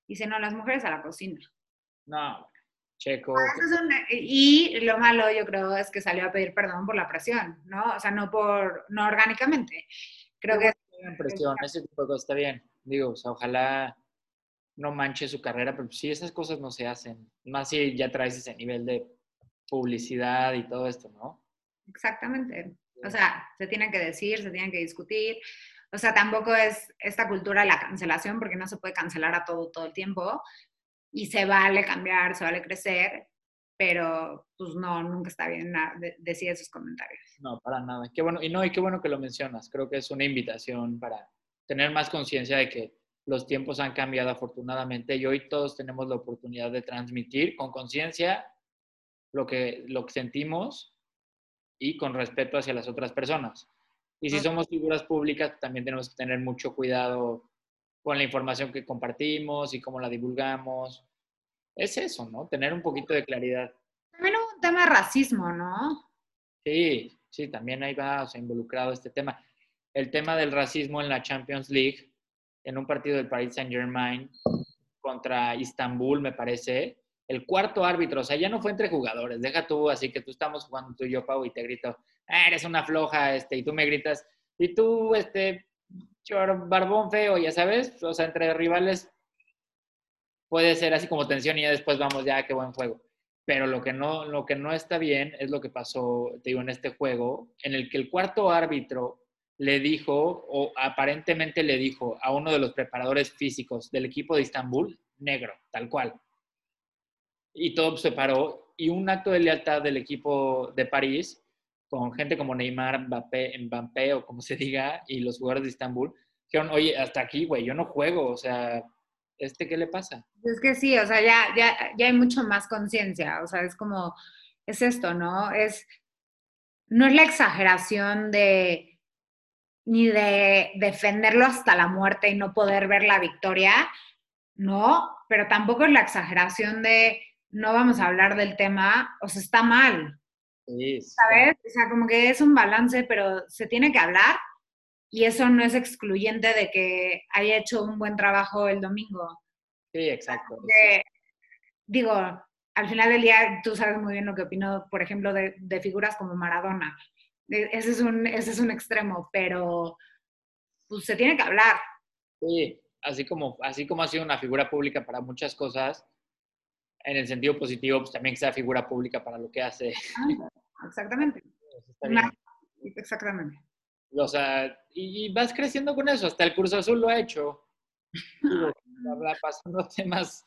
Speaker 1: Dice, no, las mujeres a la cocina.
Speaker 2: no, checo,
Speaker 1: un- y lo malo, yo creo, es que salió a pedir perdón por la presión, ¿no? O sea, no por, no orgánicamente. Creo que
Speaker 2: qué impresión, ese tipo de cosas está bien. Digo, o sea, ojalá no manche su carrera, pero sí, esas cosas no se hacen. Más si ya traes ese nivel de publicidad y todo esto, ¿no?
Speaker 1: Exactamente. O sea, se tienen que decir, se tienen que discutir. O sea, tampoco es esta cultura de la cancelación, porque no se puede cancelar a todo todo el tiempo. Y se vale cambiar, se vale crecer, pero pues no, nunca está bien decir esos comentarios.
Speaker 2: No, para nada. Qué bueno, y no, y qué bueno que lo mencionas. Creo que es una invitación para tener más conciencia de que los tiempos han cambiado afortunadamente y hoy todos tenemos la oportunidad de transmitir con conciencia lo que, lo que sentimos y con respeto hacia las otras personas. Y si somos figuras públicas, también tenemos que tener mucho cuidado con la información que compartimos y cómo la divulgamos. Es eso, ¿no? Tener un poquito de claridad.
Speaker 1: También hubo un tema de racismo, ¿no?
Speaker 2: Sí, sí, también ahí va o sea, involucrado este tema. El tema del racismo en la Champions League, en un partido del Paris Saint Germain contra Istanbul, me parece, el cuarto árbitro, o sea, ya no fue entre jugadores, deja tú, así que tú estamos jugando tú y yo, Pau, y te grito, ah, eres una floja, este, y tú me gritas, y tú, este, barbón feo, ya sabes, o sea, entre rivales puede ser así como tensión y ya después vamos, ya, qué buen juego. Pero lo que no, lo que no está bien es lo que pasó, te digo, en este juego, en el que el cuarto árbitro le dijo, o aparentemente le dijo a uno de los preparadores físicos del equipo de Estambul, negro, tal cual. Y todo se paró. Y un acto de lealtad del equipo de París, con gente como Neymar, Mbappé, Mbappé o como se diga, y los jugadores de Estambul, dijeron, oye, hasta aquí, güey, yo no juego, o sea, ¿este qué le pasa?
Speaker 1: Es que sí, o sea, ya, ya, ya hay mucho más conciencia, o sea, es como, es esto, ¿no? Es, no es la exageración de, ni de defenderlo hasta la muerte y no poder ver la victoria, no, pero tampoco es la exageración de no vamos a hablar del tema, o sea, está mal. Sí, ¿Sabes? O sea, como que es un balance, pero se tiene que hablar y eso no es excluyente de que haya hecho un buen trabajo el domingo.
Speaker 2: Sí, exacto.
Speaker 1: digo, al final del día tú sabes muy bien lo que opino, por ejemplo, de, figuras como Maradona. E, ese es, un, ese es un extremo, pero pues se tiene que hablar.
Speaker 2: Sí, así como, así como ha sido una figura pública para muchas cosas, en el sentido positivo, pues también que sea figura pública para lo que hace.
Speaker 1: Ah, exactamente. <laughs> exactamente.
Speaker 2: O sea, y, vas creciendo con eso. Hasta el Cruz Azul lo ha hecho. <laughs> Habla pasando temas.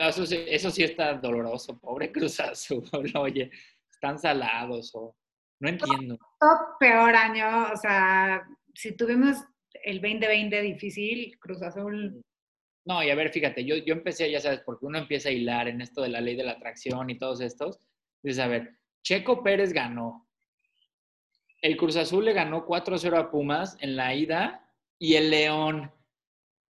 Speaker 2: Eso, eso, sí está doloroso. Pobre Cruz Azul. <laughs> Oye, están salados o. No entiendo.
Speaker 1: Top peor año. O sea, si tuvimos el 2020 difícil, Cruz Azul.
Speaker 2: No, y a ver, fíjate, yo, yo empecé, ya sabes, porque uno empieza a hilar en esto de la ley de la atracción y todos estos. Dices, a ver, Checo Pérez ganó, el Cruz Azul le ganó 4-0 a Pumas en la ida y el León,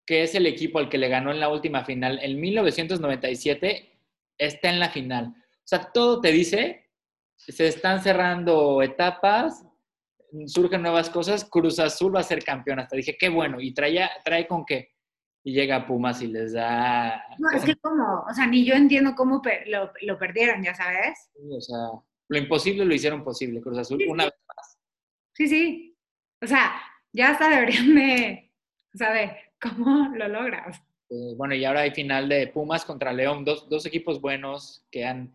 Speaker 2: que es el equipo al que le ganó en la última final en 1997, está en la final. O sea, todo te dice, se están cerrando etapas, surgen nuevas cosas, Cruz Azul va a ser campeón. Hasta dije, qué bueno, y trae, trae con qué. Y llega Pumas y les da...
Speaker 1: No, es que como, o sea, ni yo entiendo cómo lo, lo, perdieron, ya sabes.
Speaker 2: Sí, o sea, lo imposible lo hicieron posible, Cruz Azul, una vez más.
Speaker 1: Sí, sí. O sea, ya hasta deberían de saber cómo lo logras.
Speaker 2: Eh, bueno, y ahora hay final de Pumas contra León, dos, dos equipos buenos que han...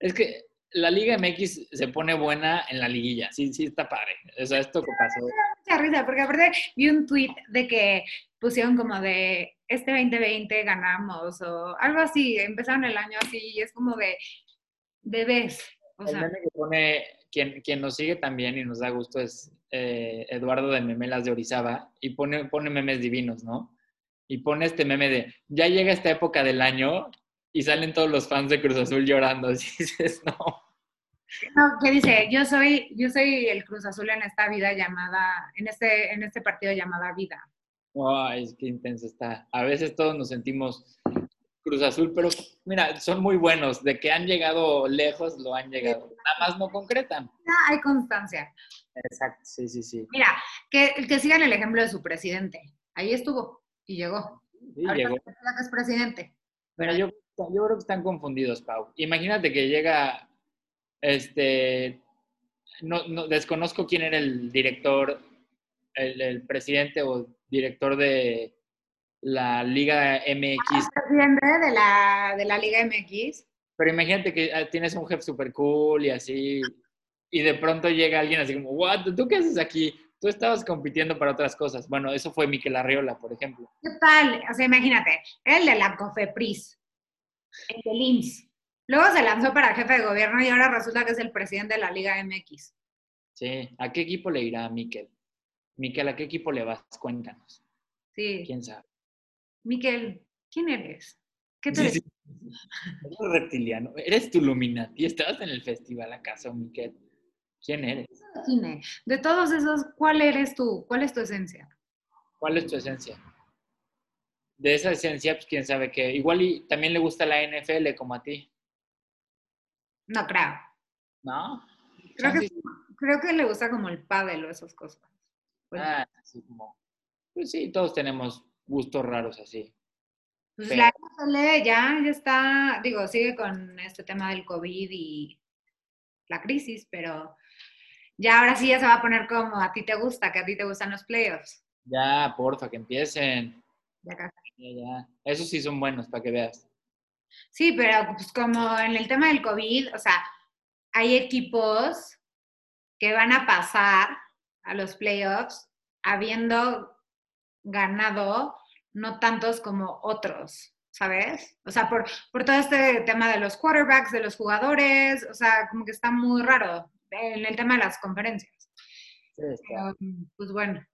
Speaker 2: Es que la Liga MX se pone buena en la liguilla, sí, sí está padre. O sea, esto que pasó. <laughs>
Speaker 1: Mucha risa, porque aparte vi un tweet de que pusieron como de este 2020 ganamos o algo así, empezaron el año así y es como de bebés. O sea,
Speaker 2: que pone quien, quien nos sigue también y nos da gusto es eh, Eduardo de Memelas de Orizaba y pone, pone memes divinos, ¿no? Y pone este meme de, ya llega esta época del año y salen todos los fans de Cruz Azul llorando. <laughs> Y dices, no.
Speaker 1: No, ¿qué dice? Yo soy, yo soy el Cruz Azul en esta vida llamada, en este, en este partido llamada vida.
Speaker 2: Ay, es que intenso está. A veces todos nos sentimos Cruz Azul, pero mira, son muy buenos. De que han llegado lejos, lo han llegado. Nada más no concretan.
Speaker 1: hay constancia.
Speaker 2: Exacto, sí, sí, sí.
Speaker 1: Mira, que, que sigan el ejemplo de su presidente. Ahí estuvo y llegó. Sí, llegó. es presidente.
Speaker 2: Pero yo, yo creo que están confundidos, Pau. Imagínate que llega, este, no, no desconozco quién era el director, el presidente o director de, la Liga MX.
Speaker 1: presidente de la, de la Liga MX.
Speaker 2: Pero imagínate que ah, tienes un jefe súper cool y así, y de pronto llega alguien así como, ¿What? ¿Tú qué haces aquí? Tú estabas compitiendo para otras cosas. Bueno, eso fue Miquel Arriola, por ejemplo.
Speaker 1: ¿Qué tal? O sea, imagínate, el de la COFEPRIS, el del IMSS. Luego se lanzó para jefe de gobierno y ahora resulta que es el presidente de la Liga MX.
Speaker 2: Sí, ¿a qué equipo le irá Miquel? Miquel, ¿a qué equipo le vas? Cuéntanos.
Speaker 1: Sí.
Speaker 2: ¿Quién sabe?
Speaker 1: Miquel, ¿quién eres? ¿Qué te <laughs>
Speaker 2: Eres reptiliano. Eres tu Luminati. Estabas en el festival acaso, Miquel. ¿Quién eres?
Speaker 1: De todos esos, ¿cuál eres tú? ¿Cuál es tu esencia?
Speaker 2: ¿Cuál es tu esencia? De esa esencia, pues quién sabe qué. Igual y también le gusta la NFL como a ti.
Speaker 1: No creo.
Speaker 2: ¿No?
Speaker 1: Creo que, creo que le gusta como el pádel o esas cosas.
Speaker 2: Ah, sí, como... Pues sí, todos tenemos gustos raros así.
Speaker 1: Pues la NFL ya, ya está, digo, sigue con este tema del COVID y la crisis, pero ya ahora sí ya se va a poner como a ti te gusta, que a ti te gustan los playoffs.
Speaker 2: Ya, porfa, que empiecen. Ya, ya, ya. Esos sí son buenos para que veas.
Speaker 1: Sí, pero pues como en el tema del COVID, o sea, hay equipos que van a pasar a los playoffs habiendo ganado no tantos como otros, ¿sabes? O sea, por, por todo este tema de los quarterbacks, de los jugadores, o sea, como que está muy raro en el tema de las conferencias. Sí, pues bueno.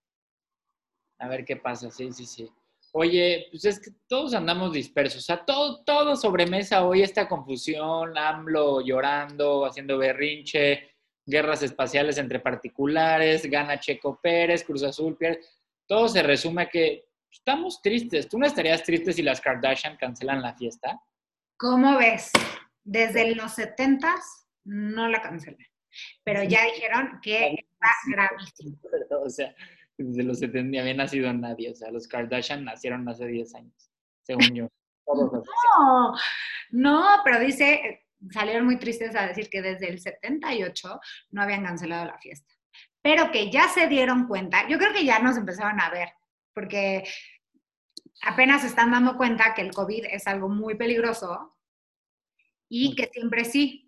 Speaker 2: A ver qué pasa, sí, sí, sí. Oye, pues es que todos andamos dispersos, o sea, todo, todo sobre mesa hoy, esta confusión, AMLO llorando, haciendo berrinche, guerras espaciales entre particulares, gana Checo Pérez, Cruz Azul, Pérez, todo se resume a que estamos tristes. ¿Tú no estarías triste si las Kardashian cancelan la fiesta?
Speaker 1: ¿Cómo ves? Desde los 70 no la cancelan, pero ya dijeron que está gravísimo. <laughs>
Speaker 2: O sea, desde los 70 había nacido nadie, o sea, los Kardashian nacieron hace 10 años, según yo. <laughs>
Speaker 1: no, no, pero dice, salieron muy tristes a decir que desde el 78 no habían cancelado la fiesta, pero que ya se dieron cuenta, yo creo que ya nos empezaron a ver, porque apenas se están dando cuenta que el COVID es algo muy peligroso y que siempre sí.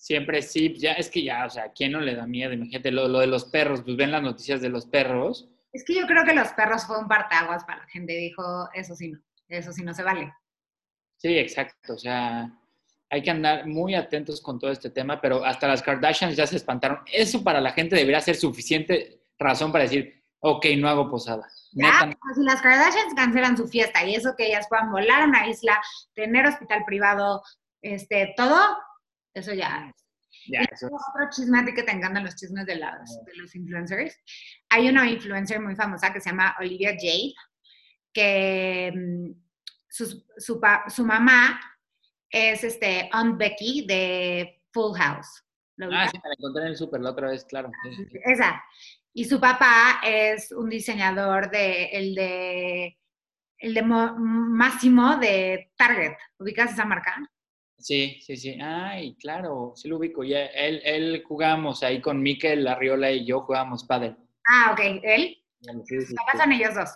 Speaker 2: Siempre sí, ya es que ya, o sea, quién no le da miedo? Imagínate lo, lo de los perros, pues ven las noticias de los perros.
Speaker 1: Es que yo creo que los perros fue un parteaguas para la gente, dijo, eso sí no, eso sí no se vale.
Speaker 2: Sí, exacto. O sea, hay que andar muy atentos con todo este tema, pero hasta las Kardashians ya se espantaron. Eso para la gente debería ser suficiente razón para decir, ok, no hago posada.
Speaker 1: Ya, pues, si las Kardashians cancelan su fiesta y eso que ellas puedan volar a una isla, tener hospital privado, este, todo, eso ya Ya, eso es. Otro chisme a ti que te encantan los chismes de, las, de los influencers. Hay una influencer muy famosa que se llama Olivia Jade, que mm, su, su, mamá es este Aunt Becky de Full House.
Speaker 2: ah, sí, me la encontré en el súper la otra vez, claro.
Speaker 1: Esa. Y su papá es un diseñador de el de el de Máximo de Target. ¿Ubicas esa marca?
Speaker 2: Sí, sí, sí. Ay, claro, sí lo ubico. Ya, él, él jugamos ahí con Mikel Arriola y yo jugamos pádel.
Speaker 1: Ah, ok. ¿Él? Sí, sí, son ellos dos.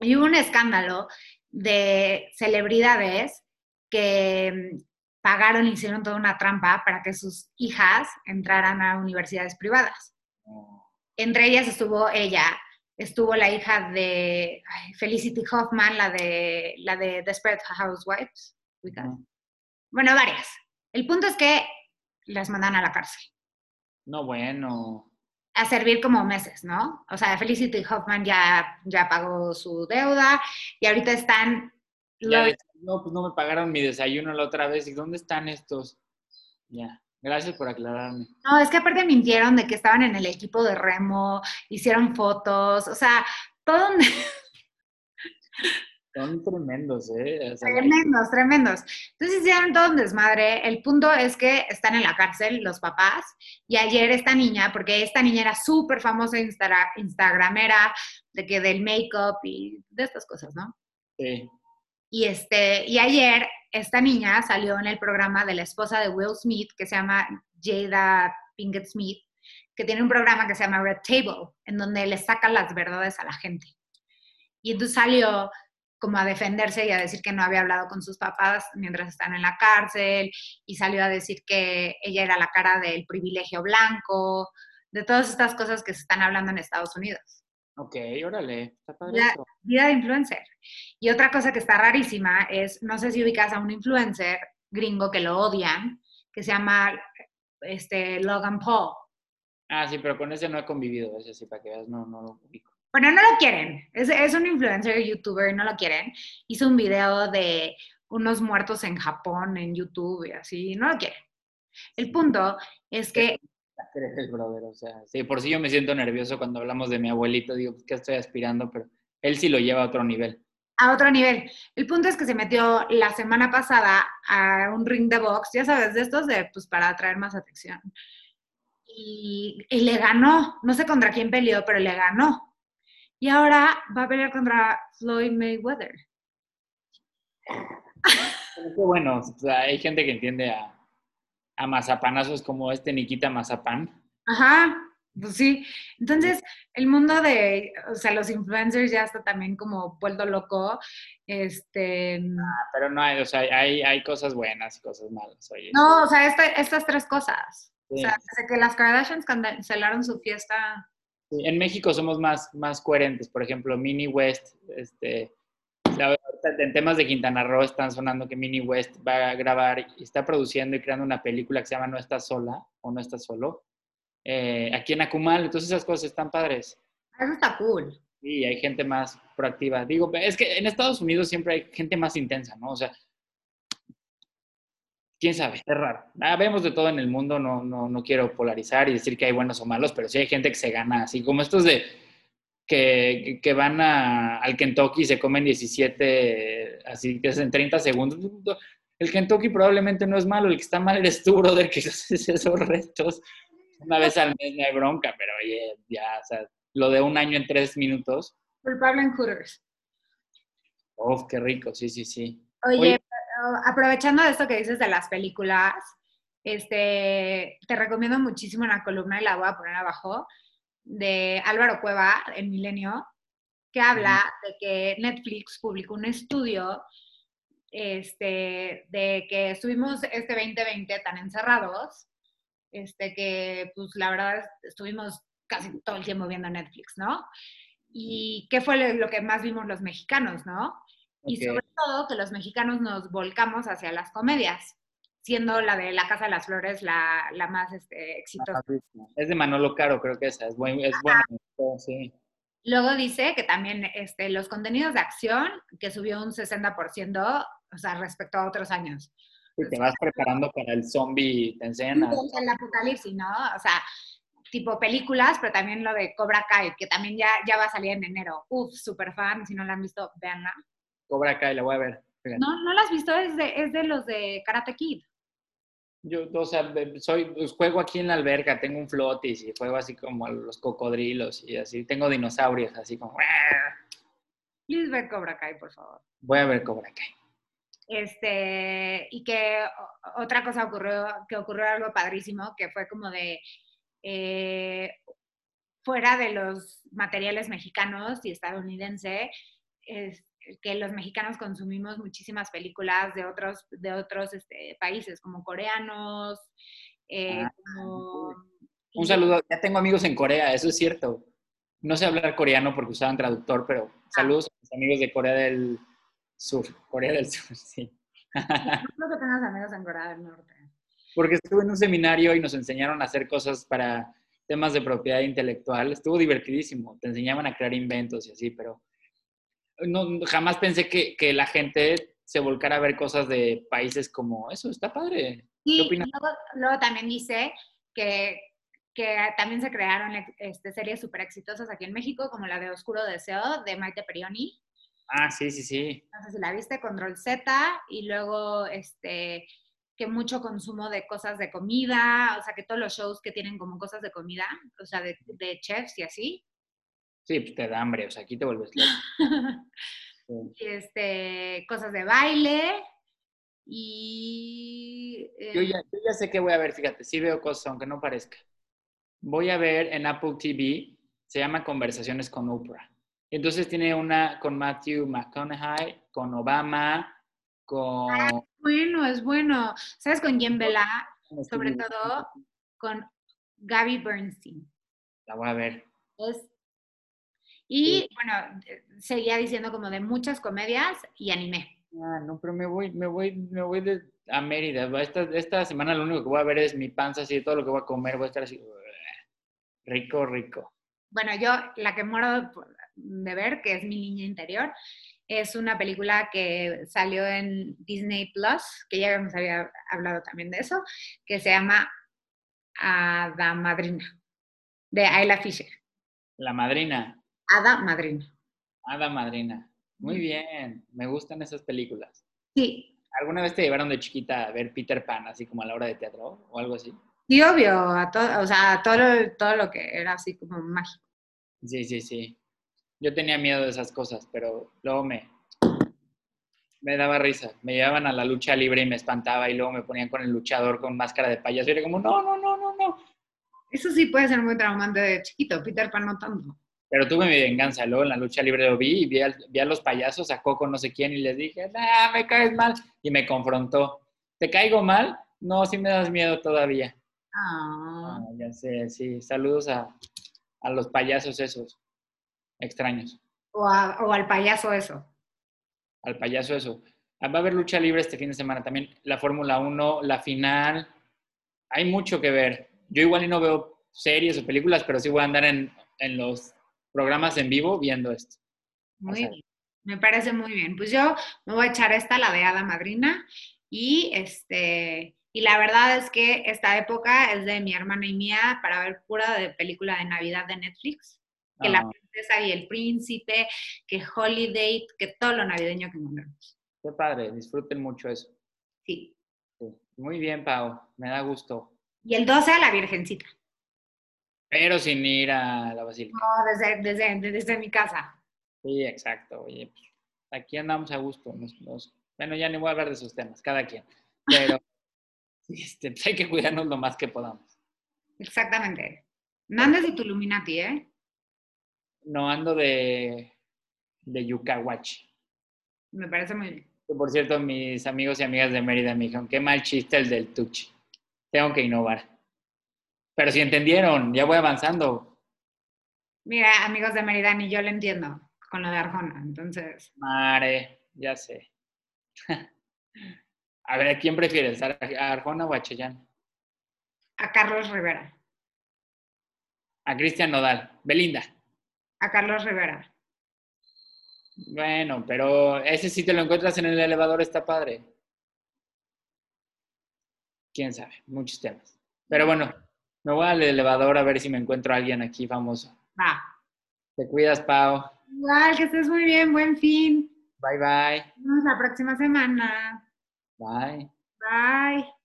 Speaker 1: Y hubo un escándalo de celebridades que mm, pagaron y hicieron toda una trampa para que sus hijas entraran a universidades privadas. Oh. Entre ellas estuvo ella, estuvo la hija de Felicity Hoffman, la de, la de Desperate Housewives. Bueno, varias. El punto es que las mandan a la cárcel.
Speaker 2: No, bueno
Speaker 1: a servir como meses, ¿no? O sea, Felicity Hoffman ya, ya pagó su deuda y ahorita están...
Speaker 2: no, pues no me pagaron mi desayuno la otra vez. ¿Y dónde están estos? Ya, gracias por aclararme.
Speaker 1: No, es que aparte mintieron de que estaban en el equipo de remo, hicieron fotos, o sea, todo... <laughs>
Speaker 2: Son tremendos, ¿eh?
Speaker 1: tremendos, tremendos. Entonces hicieron todo un desmadre. El punto es que están en la cárcel los papás. Y ayer esta niña, porque esta niña era súper famosa Insta Instagramera, de que del make-up y de estas cosas, ¿no?
Speaker 2: Sí.
Speaker 1: Y, este, y ayer esta niña salió en el programa de la esposa de Will Smith, que se llama Jada Pinkett Smith, que tiene un programa que se llama Red Table, en donde le sacan las verdades a la gente. Y entonces salió como a defenderse y a decir que no había hablado con sus papás mientras están en la cárcel y salió a decir que ella era la cara del privilegio blanco, de todas estas cosas que se están hablando en Estados Unidos.
Speaker 2: Ok, órale, está
Speaker 1: padre La vida de influencer. Y otra cosa que está rarísima es, no sé si ubicas a un influencer gringo que lo odian, que se llama este, Logan Paul.
Speaker 2: Ah, sí, pero con ese no he convivido, ese sí, para que veas, no, no lo ubico.
Speaker 1: Bueno, no lo quieren. Es, es un influencer youtuber, no lo quieren. Hizo un video de unos muertos en Japón en YouTube y así, no lo quieren. El punto es que...
Speaker 2: brother, o sea, sí, por si yo me siento nervioso cuando hablamos de mi abuelito, digo, ¿qué estoy aspirando? Pero él sí lo lleva a otro nivel.
Speaker 1: a otro nivel. El punto es que se metió la semana pasada a un ring de box, ya sabes, de estos de, pues, para atraer más atención. Y, y le ganó. No sé contra quién peleó, pero le ganó. Y ahora va a pelear contra Floyd Mayweather.
Speaker 2: Qué bueno, o sea, hay gente que entiende a, a mazapanazos como este Nikita Mazapán.
Speaker 1: Ajá, pues sí. Entonces, el mundo de, o sea, los influencers ya está también como vuelto loco. Este.
Speaker 2: Ah, pero no hay, o sea, hay, hay cosas buenas y cosas malas. Oye.
Speaker 1: No, o sea, esta- estas tres cosas. O sea, desde que las Kardashians cancelaron su fiesta.
Speaker 2: Sí, En México somos más, más coherentes. Por ejemplo, Mini West, este, en temas de Quintana Roo están sonando que Mini West va a grabar y está produciendo y creando una película que se llama No estás sola o No estás solo, eh, aquí en Acumal. Entonces esas cosas están padres.
Speaker 1: Eso está cool.
Speaker 2: Y hay gente más proactiva. Digo, es que en Estados Unidos siempre hay gente más intensa, ¿no? O sea, quién sabe, es raro. Ah, vemos de todo en el mundo, no, no, no quiero polarizar y decir que hay buenos o malos, pero sí hay gente que se gana, así como estos de que, que van a, al Kentucky y se comen 17, así que es en 30 segundos. El Kentucky probablemente no es malo, el que está mal eres tú, brother, que <laughs> haces esos retos. Una vez al mes no hay bronca, pero oye, ya, o sea, lo de un año en tres minutos.
Speaker 1: Culpable en Hooters.
Speaker 2: Uf, qué rico, sí, sí, sí.
Speaker 1: Oye,
Speaker 2: Oye.
Speaker 1: Aprovechando de esto que dices de las películas, este, te recomiendo muchísimo una columna y la voy a poner abajo de Álvaro Cueva en Milenio, que habla de que Netflix publicó un estudio este, de que estuvimos este 2020 tan encerrados, este, que pues la verdad estuvimos casi todo el tiempo viendo Netflix, ¿no? Y qué fue lo que más vimos los mexicanos, ¿no? Y
Speaker 2: Ok.
Speaker 1: sobre todo que los mexicanos nos volcamos hacia las comedias, siendo la de La Casa de las Flores la, la más este, exitosa.
Speaker 2: Es de Manolo Caro, creo que esa, es, buen, es buena, sí.
Speaker 1: Luego dice que también este, los contenidos de acción, que subió un 60%, o sea, respecto a otros años.
Speaker 2: Y te vas preparando para el zombie, te enseñan a...
Speaker 1: El apocalipsis, ¿no? O sea, tipo películas, pero también lo de Cobra Kai, que también ya, ya va a salir en enero. Uf, súper fan, si no la han visto, véanla.
Speaker 2: Cobra Kai, la voy a ver. fíjate.
Speaker 1: No, no la has visto, es de, es de los de Karate Kid.
Speaker 2: Yo, o sea, soy, pues, juego aquí en la alberca, tengo un flotis y juego así como a los cocodrilos y así. Tengo dinosaurios, así como...
Speaker 1: Please ve Cobra Kai, por favor.
Speaker 2: Voy a ver Cobra Kai.
Speaker 1: Este, y que otra cosa ocurrió, que ocurrió algo padrísimo, que fue como de, eh, fuera de los materiales mexicanos y estadounidense, es que los mexicanos consumimos muchísimas películas de otros, de otros este, países, como coreanos, eh,
Speaker 2: Ah,
Speaker 1: como...
Speaker 2: Un saludo, ya tengo amigos en Corea, eso es cierto. No sé hablar coreano porque usaban traductor, pero saludos a mis amigos de Corea del Sur. Corea del Sur, <laughs> sí.
Speaker 1: No creo que tengas amigos en Corea del Norte.
Speaker 2: Porque estuve en un seminario y nos enseñaron a hacer cosas para temas de propiedad intelectual. Estuvo divertidísimo. Te enseñaban a crear inventos y así, pero no, jamás pensé que, que la gente se volcara a ver cosas de países como eso. Está padre.
Speaker 1: Sí,
Speaker 2: ¿Qué opinas?
Speaker 1: luego, luego también dice que, que también se crearon este, series súper exitosas aquí en México, como la de Oscuro Deseo de Maite Perioni.
Speaker 2: Ah, sí, sí, sí.
Speaker 1: No sé si la viste, Control Z, y luego este, que mucho consumo de cosas de comida, o sea, que todos los shows que tienen como cosas de comida, o sea, de, de chefs y así.
Speaker 2: Sí, pues te da hambre. O sea, aquí te vuelves loco. <laughs> Sí.
Speaker 1: y este, cosas de baile. Y.
Speaker 2: Yo
Speaker 1: eh,
Speaker 2: ya, yo ya sé que voy a ver, fíjate, sí veo cosas, aunque no parezca. Voy a ver en Apple TV, se llama Conversaciones con Oprah. Entonces tiene una con Matthew McConaughey, con Obama, con...
Speaker 1: Bueno, es bueno. ¿Sabes con quién vela? Sobre todo con Gaby Bernstein.
Speaker 2: La voy a ver.
Speaker 1: Es, y bueno, eh, seguía diciendo como de muchas comedias y anime.
Speaker 2: Ah, no, pero me voy, me voy, me voy de, a Mérida. Esta, esta semana lo único que voy a ver es mi panza, así, todo lo que voy a comer, voy a estar así, rico, rico.
Speaker 1: Bueno, yo la que muero de ver, que es mi niña interior, es una película que salió en Disney Plus, que ya hemos había hablado también de eso, que se llama Ada Madrina, de Ayla Fisher.
Speaker 2: La madrina,
Speaker 1: Ada Madrina.
Speaker 2: Ada Madrina. Muy bien, me gustan esas películas.
Speaker 1: Sí.
Speaker 2: ¿Alguna vez te llevaron de chiquita a ver Peter Pan, así como a la hora de teatro o algo así?
Speaker 1: Sí, obvio, a todo, o sea, todo, lo- todo lo que era así como mágico.
Speaker 2: Sí, sí, sí. Yo tenía miedo de esas cosas, pero luego me, me daba risa. Me llevaban a la lucha libre y me espantaba y luego me ponían con el luchador con máscara de payaso y era como, no, no, no, no, no.
Speaker 1: Eso sí puede ser muy traumante de chiquito, Peter Pan no tanto.
Speaker 2: Pero tuve mi venganza. Luego en la lucha libre lo vi y vi, al- vi a los payasos, a Coco no sé quién y les dije, nah, me caes mal. Y me confrontó. ¿Te caigo mal? No, sí me das miedo todavía.
Speaker 1: Ah,
Speaker 2: Ah, ya sé, sí. Saludos a, a los payasos esos. Extraños.
Speaker 1: o, a- o al payaso eso.
Speaker 2: Al payaso eso. Ah, Va a haber lucha libre este fin de semana también. La Fórmula 1, la final. Hay mucho que ver. Yo igual y no veo series o películas, pero sí voy a andar en, en los programas en vivo viendo esto.
Speaker 1: Muy bien. Me parece muy bien. Pues yo me voy a echar esta, la de Hada Madrina. Y este, y la verdad es que esta época es de mi hermana y mía para ver pura de película de Navidad de Netflix. Que la
Speaker 2: Ah,
Speaker 1: princesa y el príncipe, que Holiday, que todo lo navideño que mandamos.
Speaker 2: qué padre, disfruten mucho eso.
Speaker 1: Sí.
Speaker 2: Sí. Muy bien, Pau, me da gusto.
Speaker 1: Y el 12 a la Virgencita.
Speaker 2: Pero sin ir a la basílica.
Speaker 1: No, desde, desde, desde mi casa.
Speaker 2: Sí, exacto. Oye, pues, aquí andamos a gusto. nos- nos- bueno, ya ni voy a hablar de esos temas, cada quien. Pero <laughs> este, pues, hay que cuidarnos lo más que podamos.
Speaker 1: Exactamente. No andes de tu Illuminati, ¿eh?
Speaker 2: No ando de, de Yucahuachi.
Speaker 1: Me parece muy bien.
Speaker 2: Por cierto, mis amigos y amigas de Mérida me dijeron, qué mal chiste el del Tuchi. Tengo que innovar. Pero si entendieron, ya voy avanzando.
Speaker 1: Mira, amigos de Mérida, ni yo lo entiendo con lo de Arjona. Entonces,
Speaker 2: Mare, ya sé. <laughs> A ver, ¿a quién prefieres? ¿A Arjona o a Cheyenne?
Speaker 1: a Carlos Rivera.
Speaker 2: A Cristian Nodal. Belinda.
Speaker 1: A Carlos Rivera.
Speaker 2: Bueno, pero ese si te lo encuentras en el elevador está padre. Quién sabe, muchos temas. Pero bueno, me voy al elevador a ver si me encuentro a alguien aquí famoso.
Speaker 1: Va.
Speaker 2: Te cuidas, Pau.
Speaker 1: Igual, que estés muy bien. Buen fin.
Speaker 2: Bye bye.
Speaker 1: Nos vemos la próxima semana.
Speaker 2: Bye.
Speaker 1: Bye.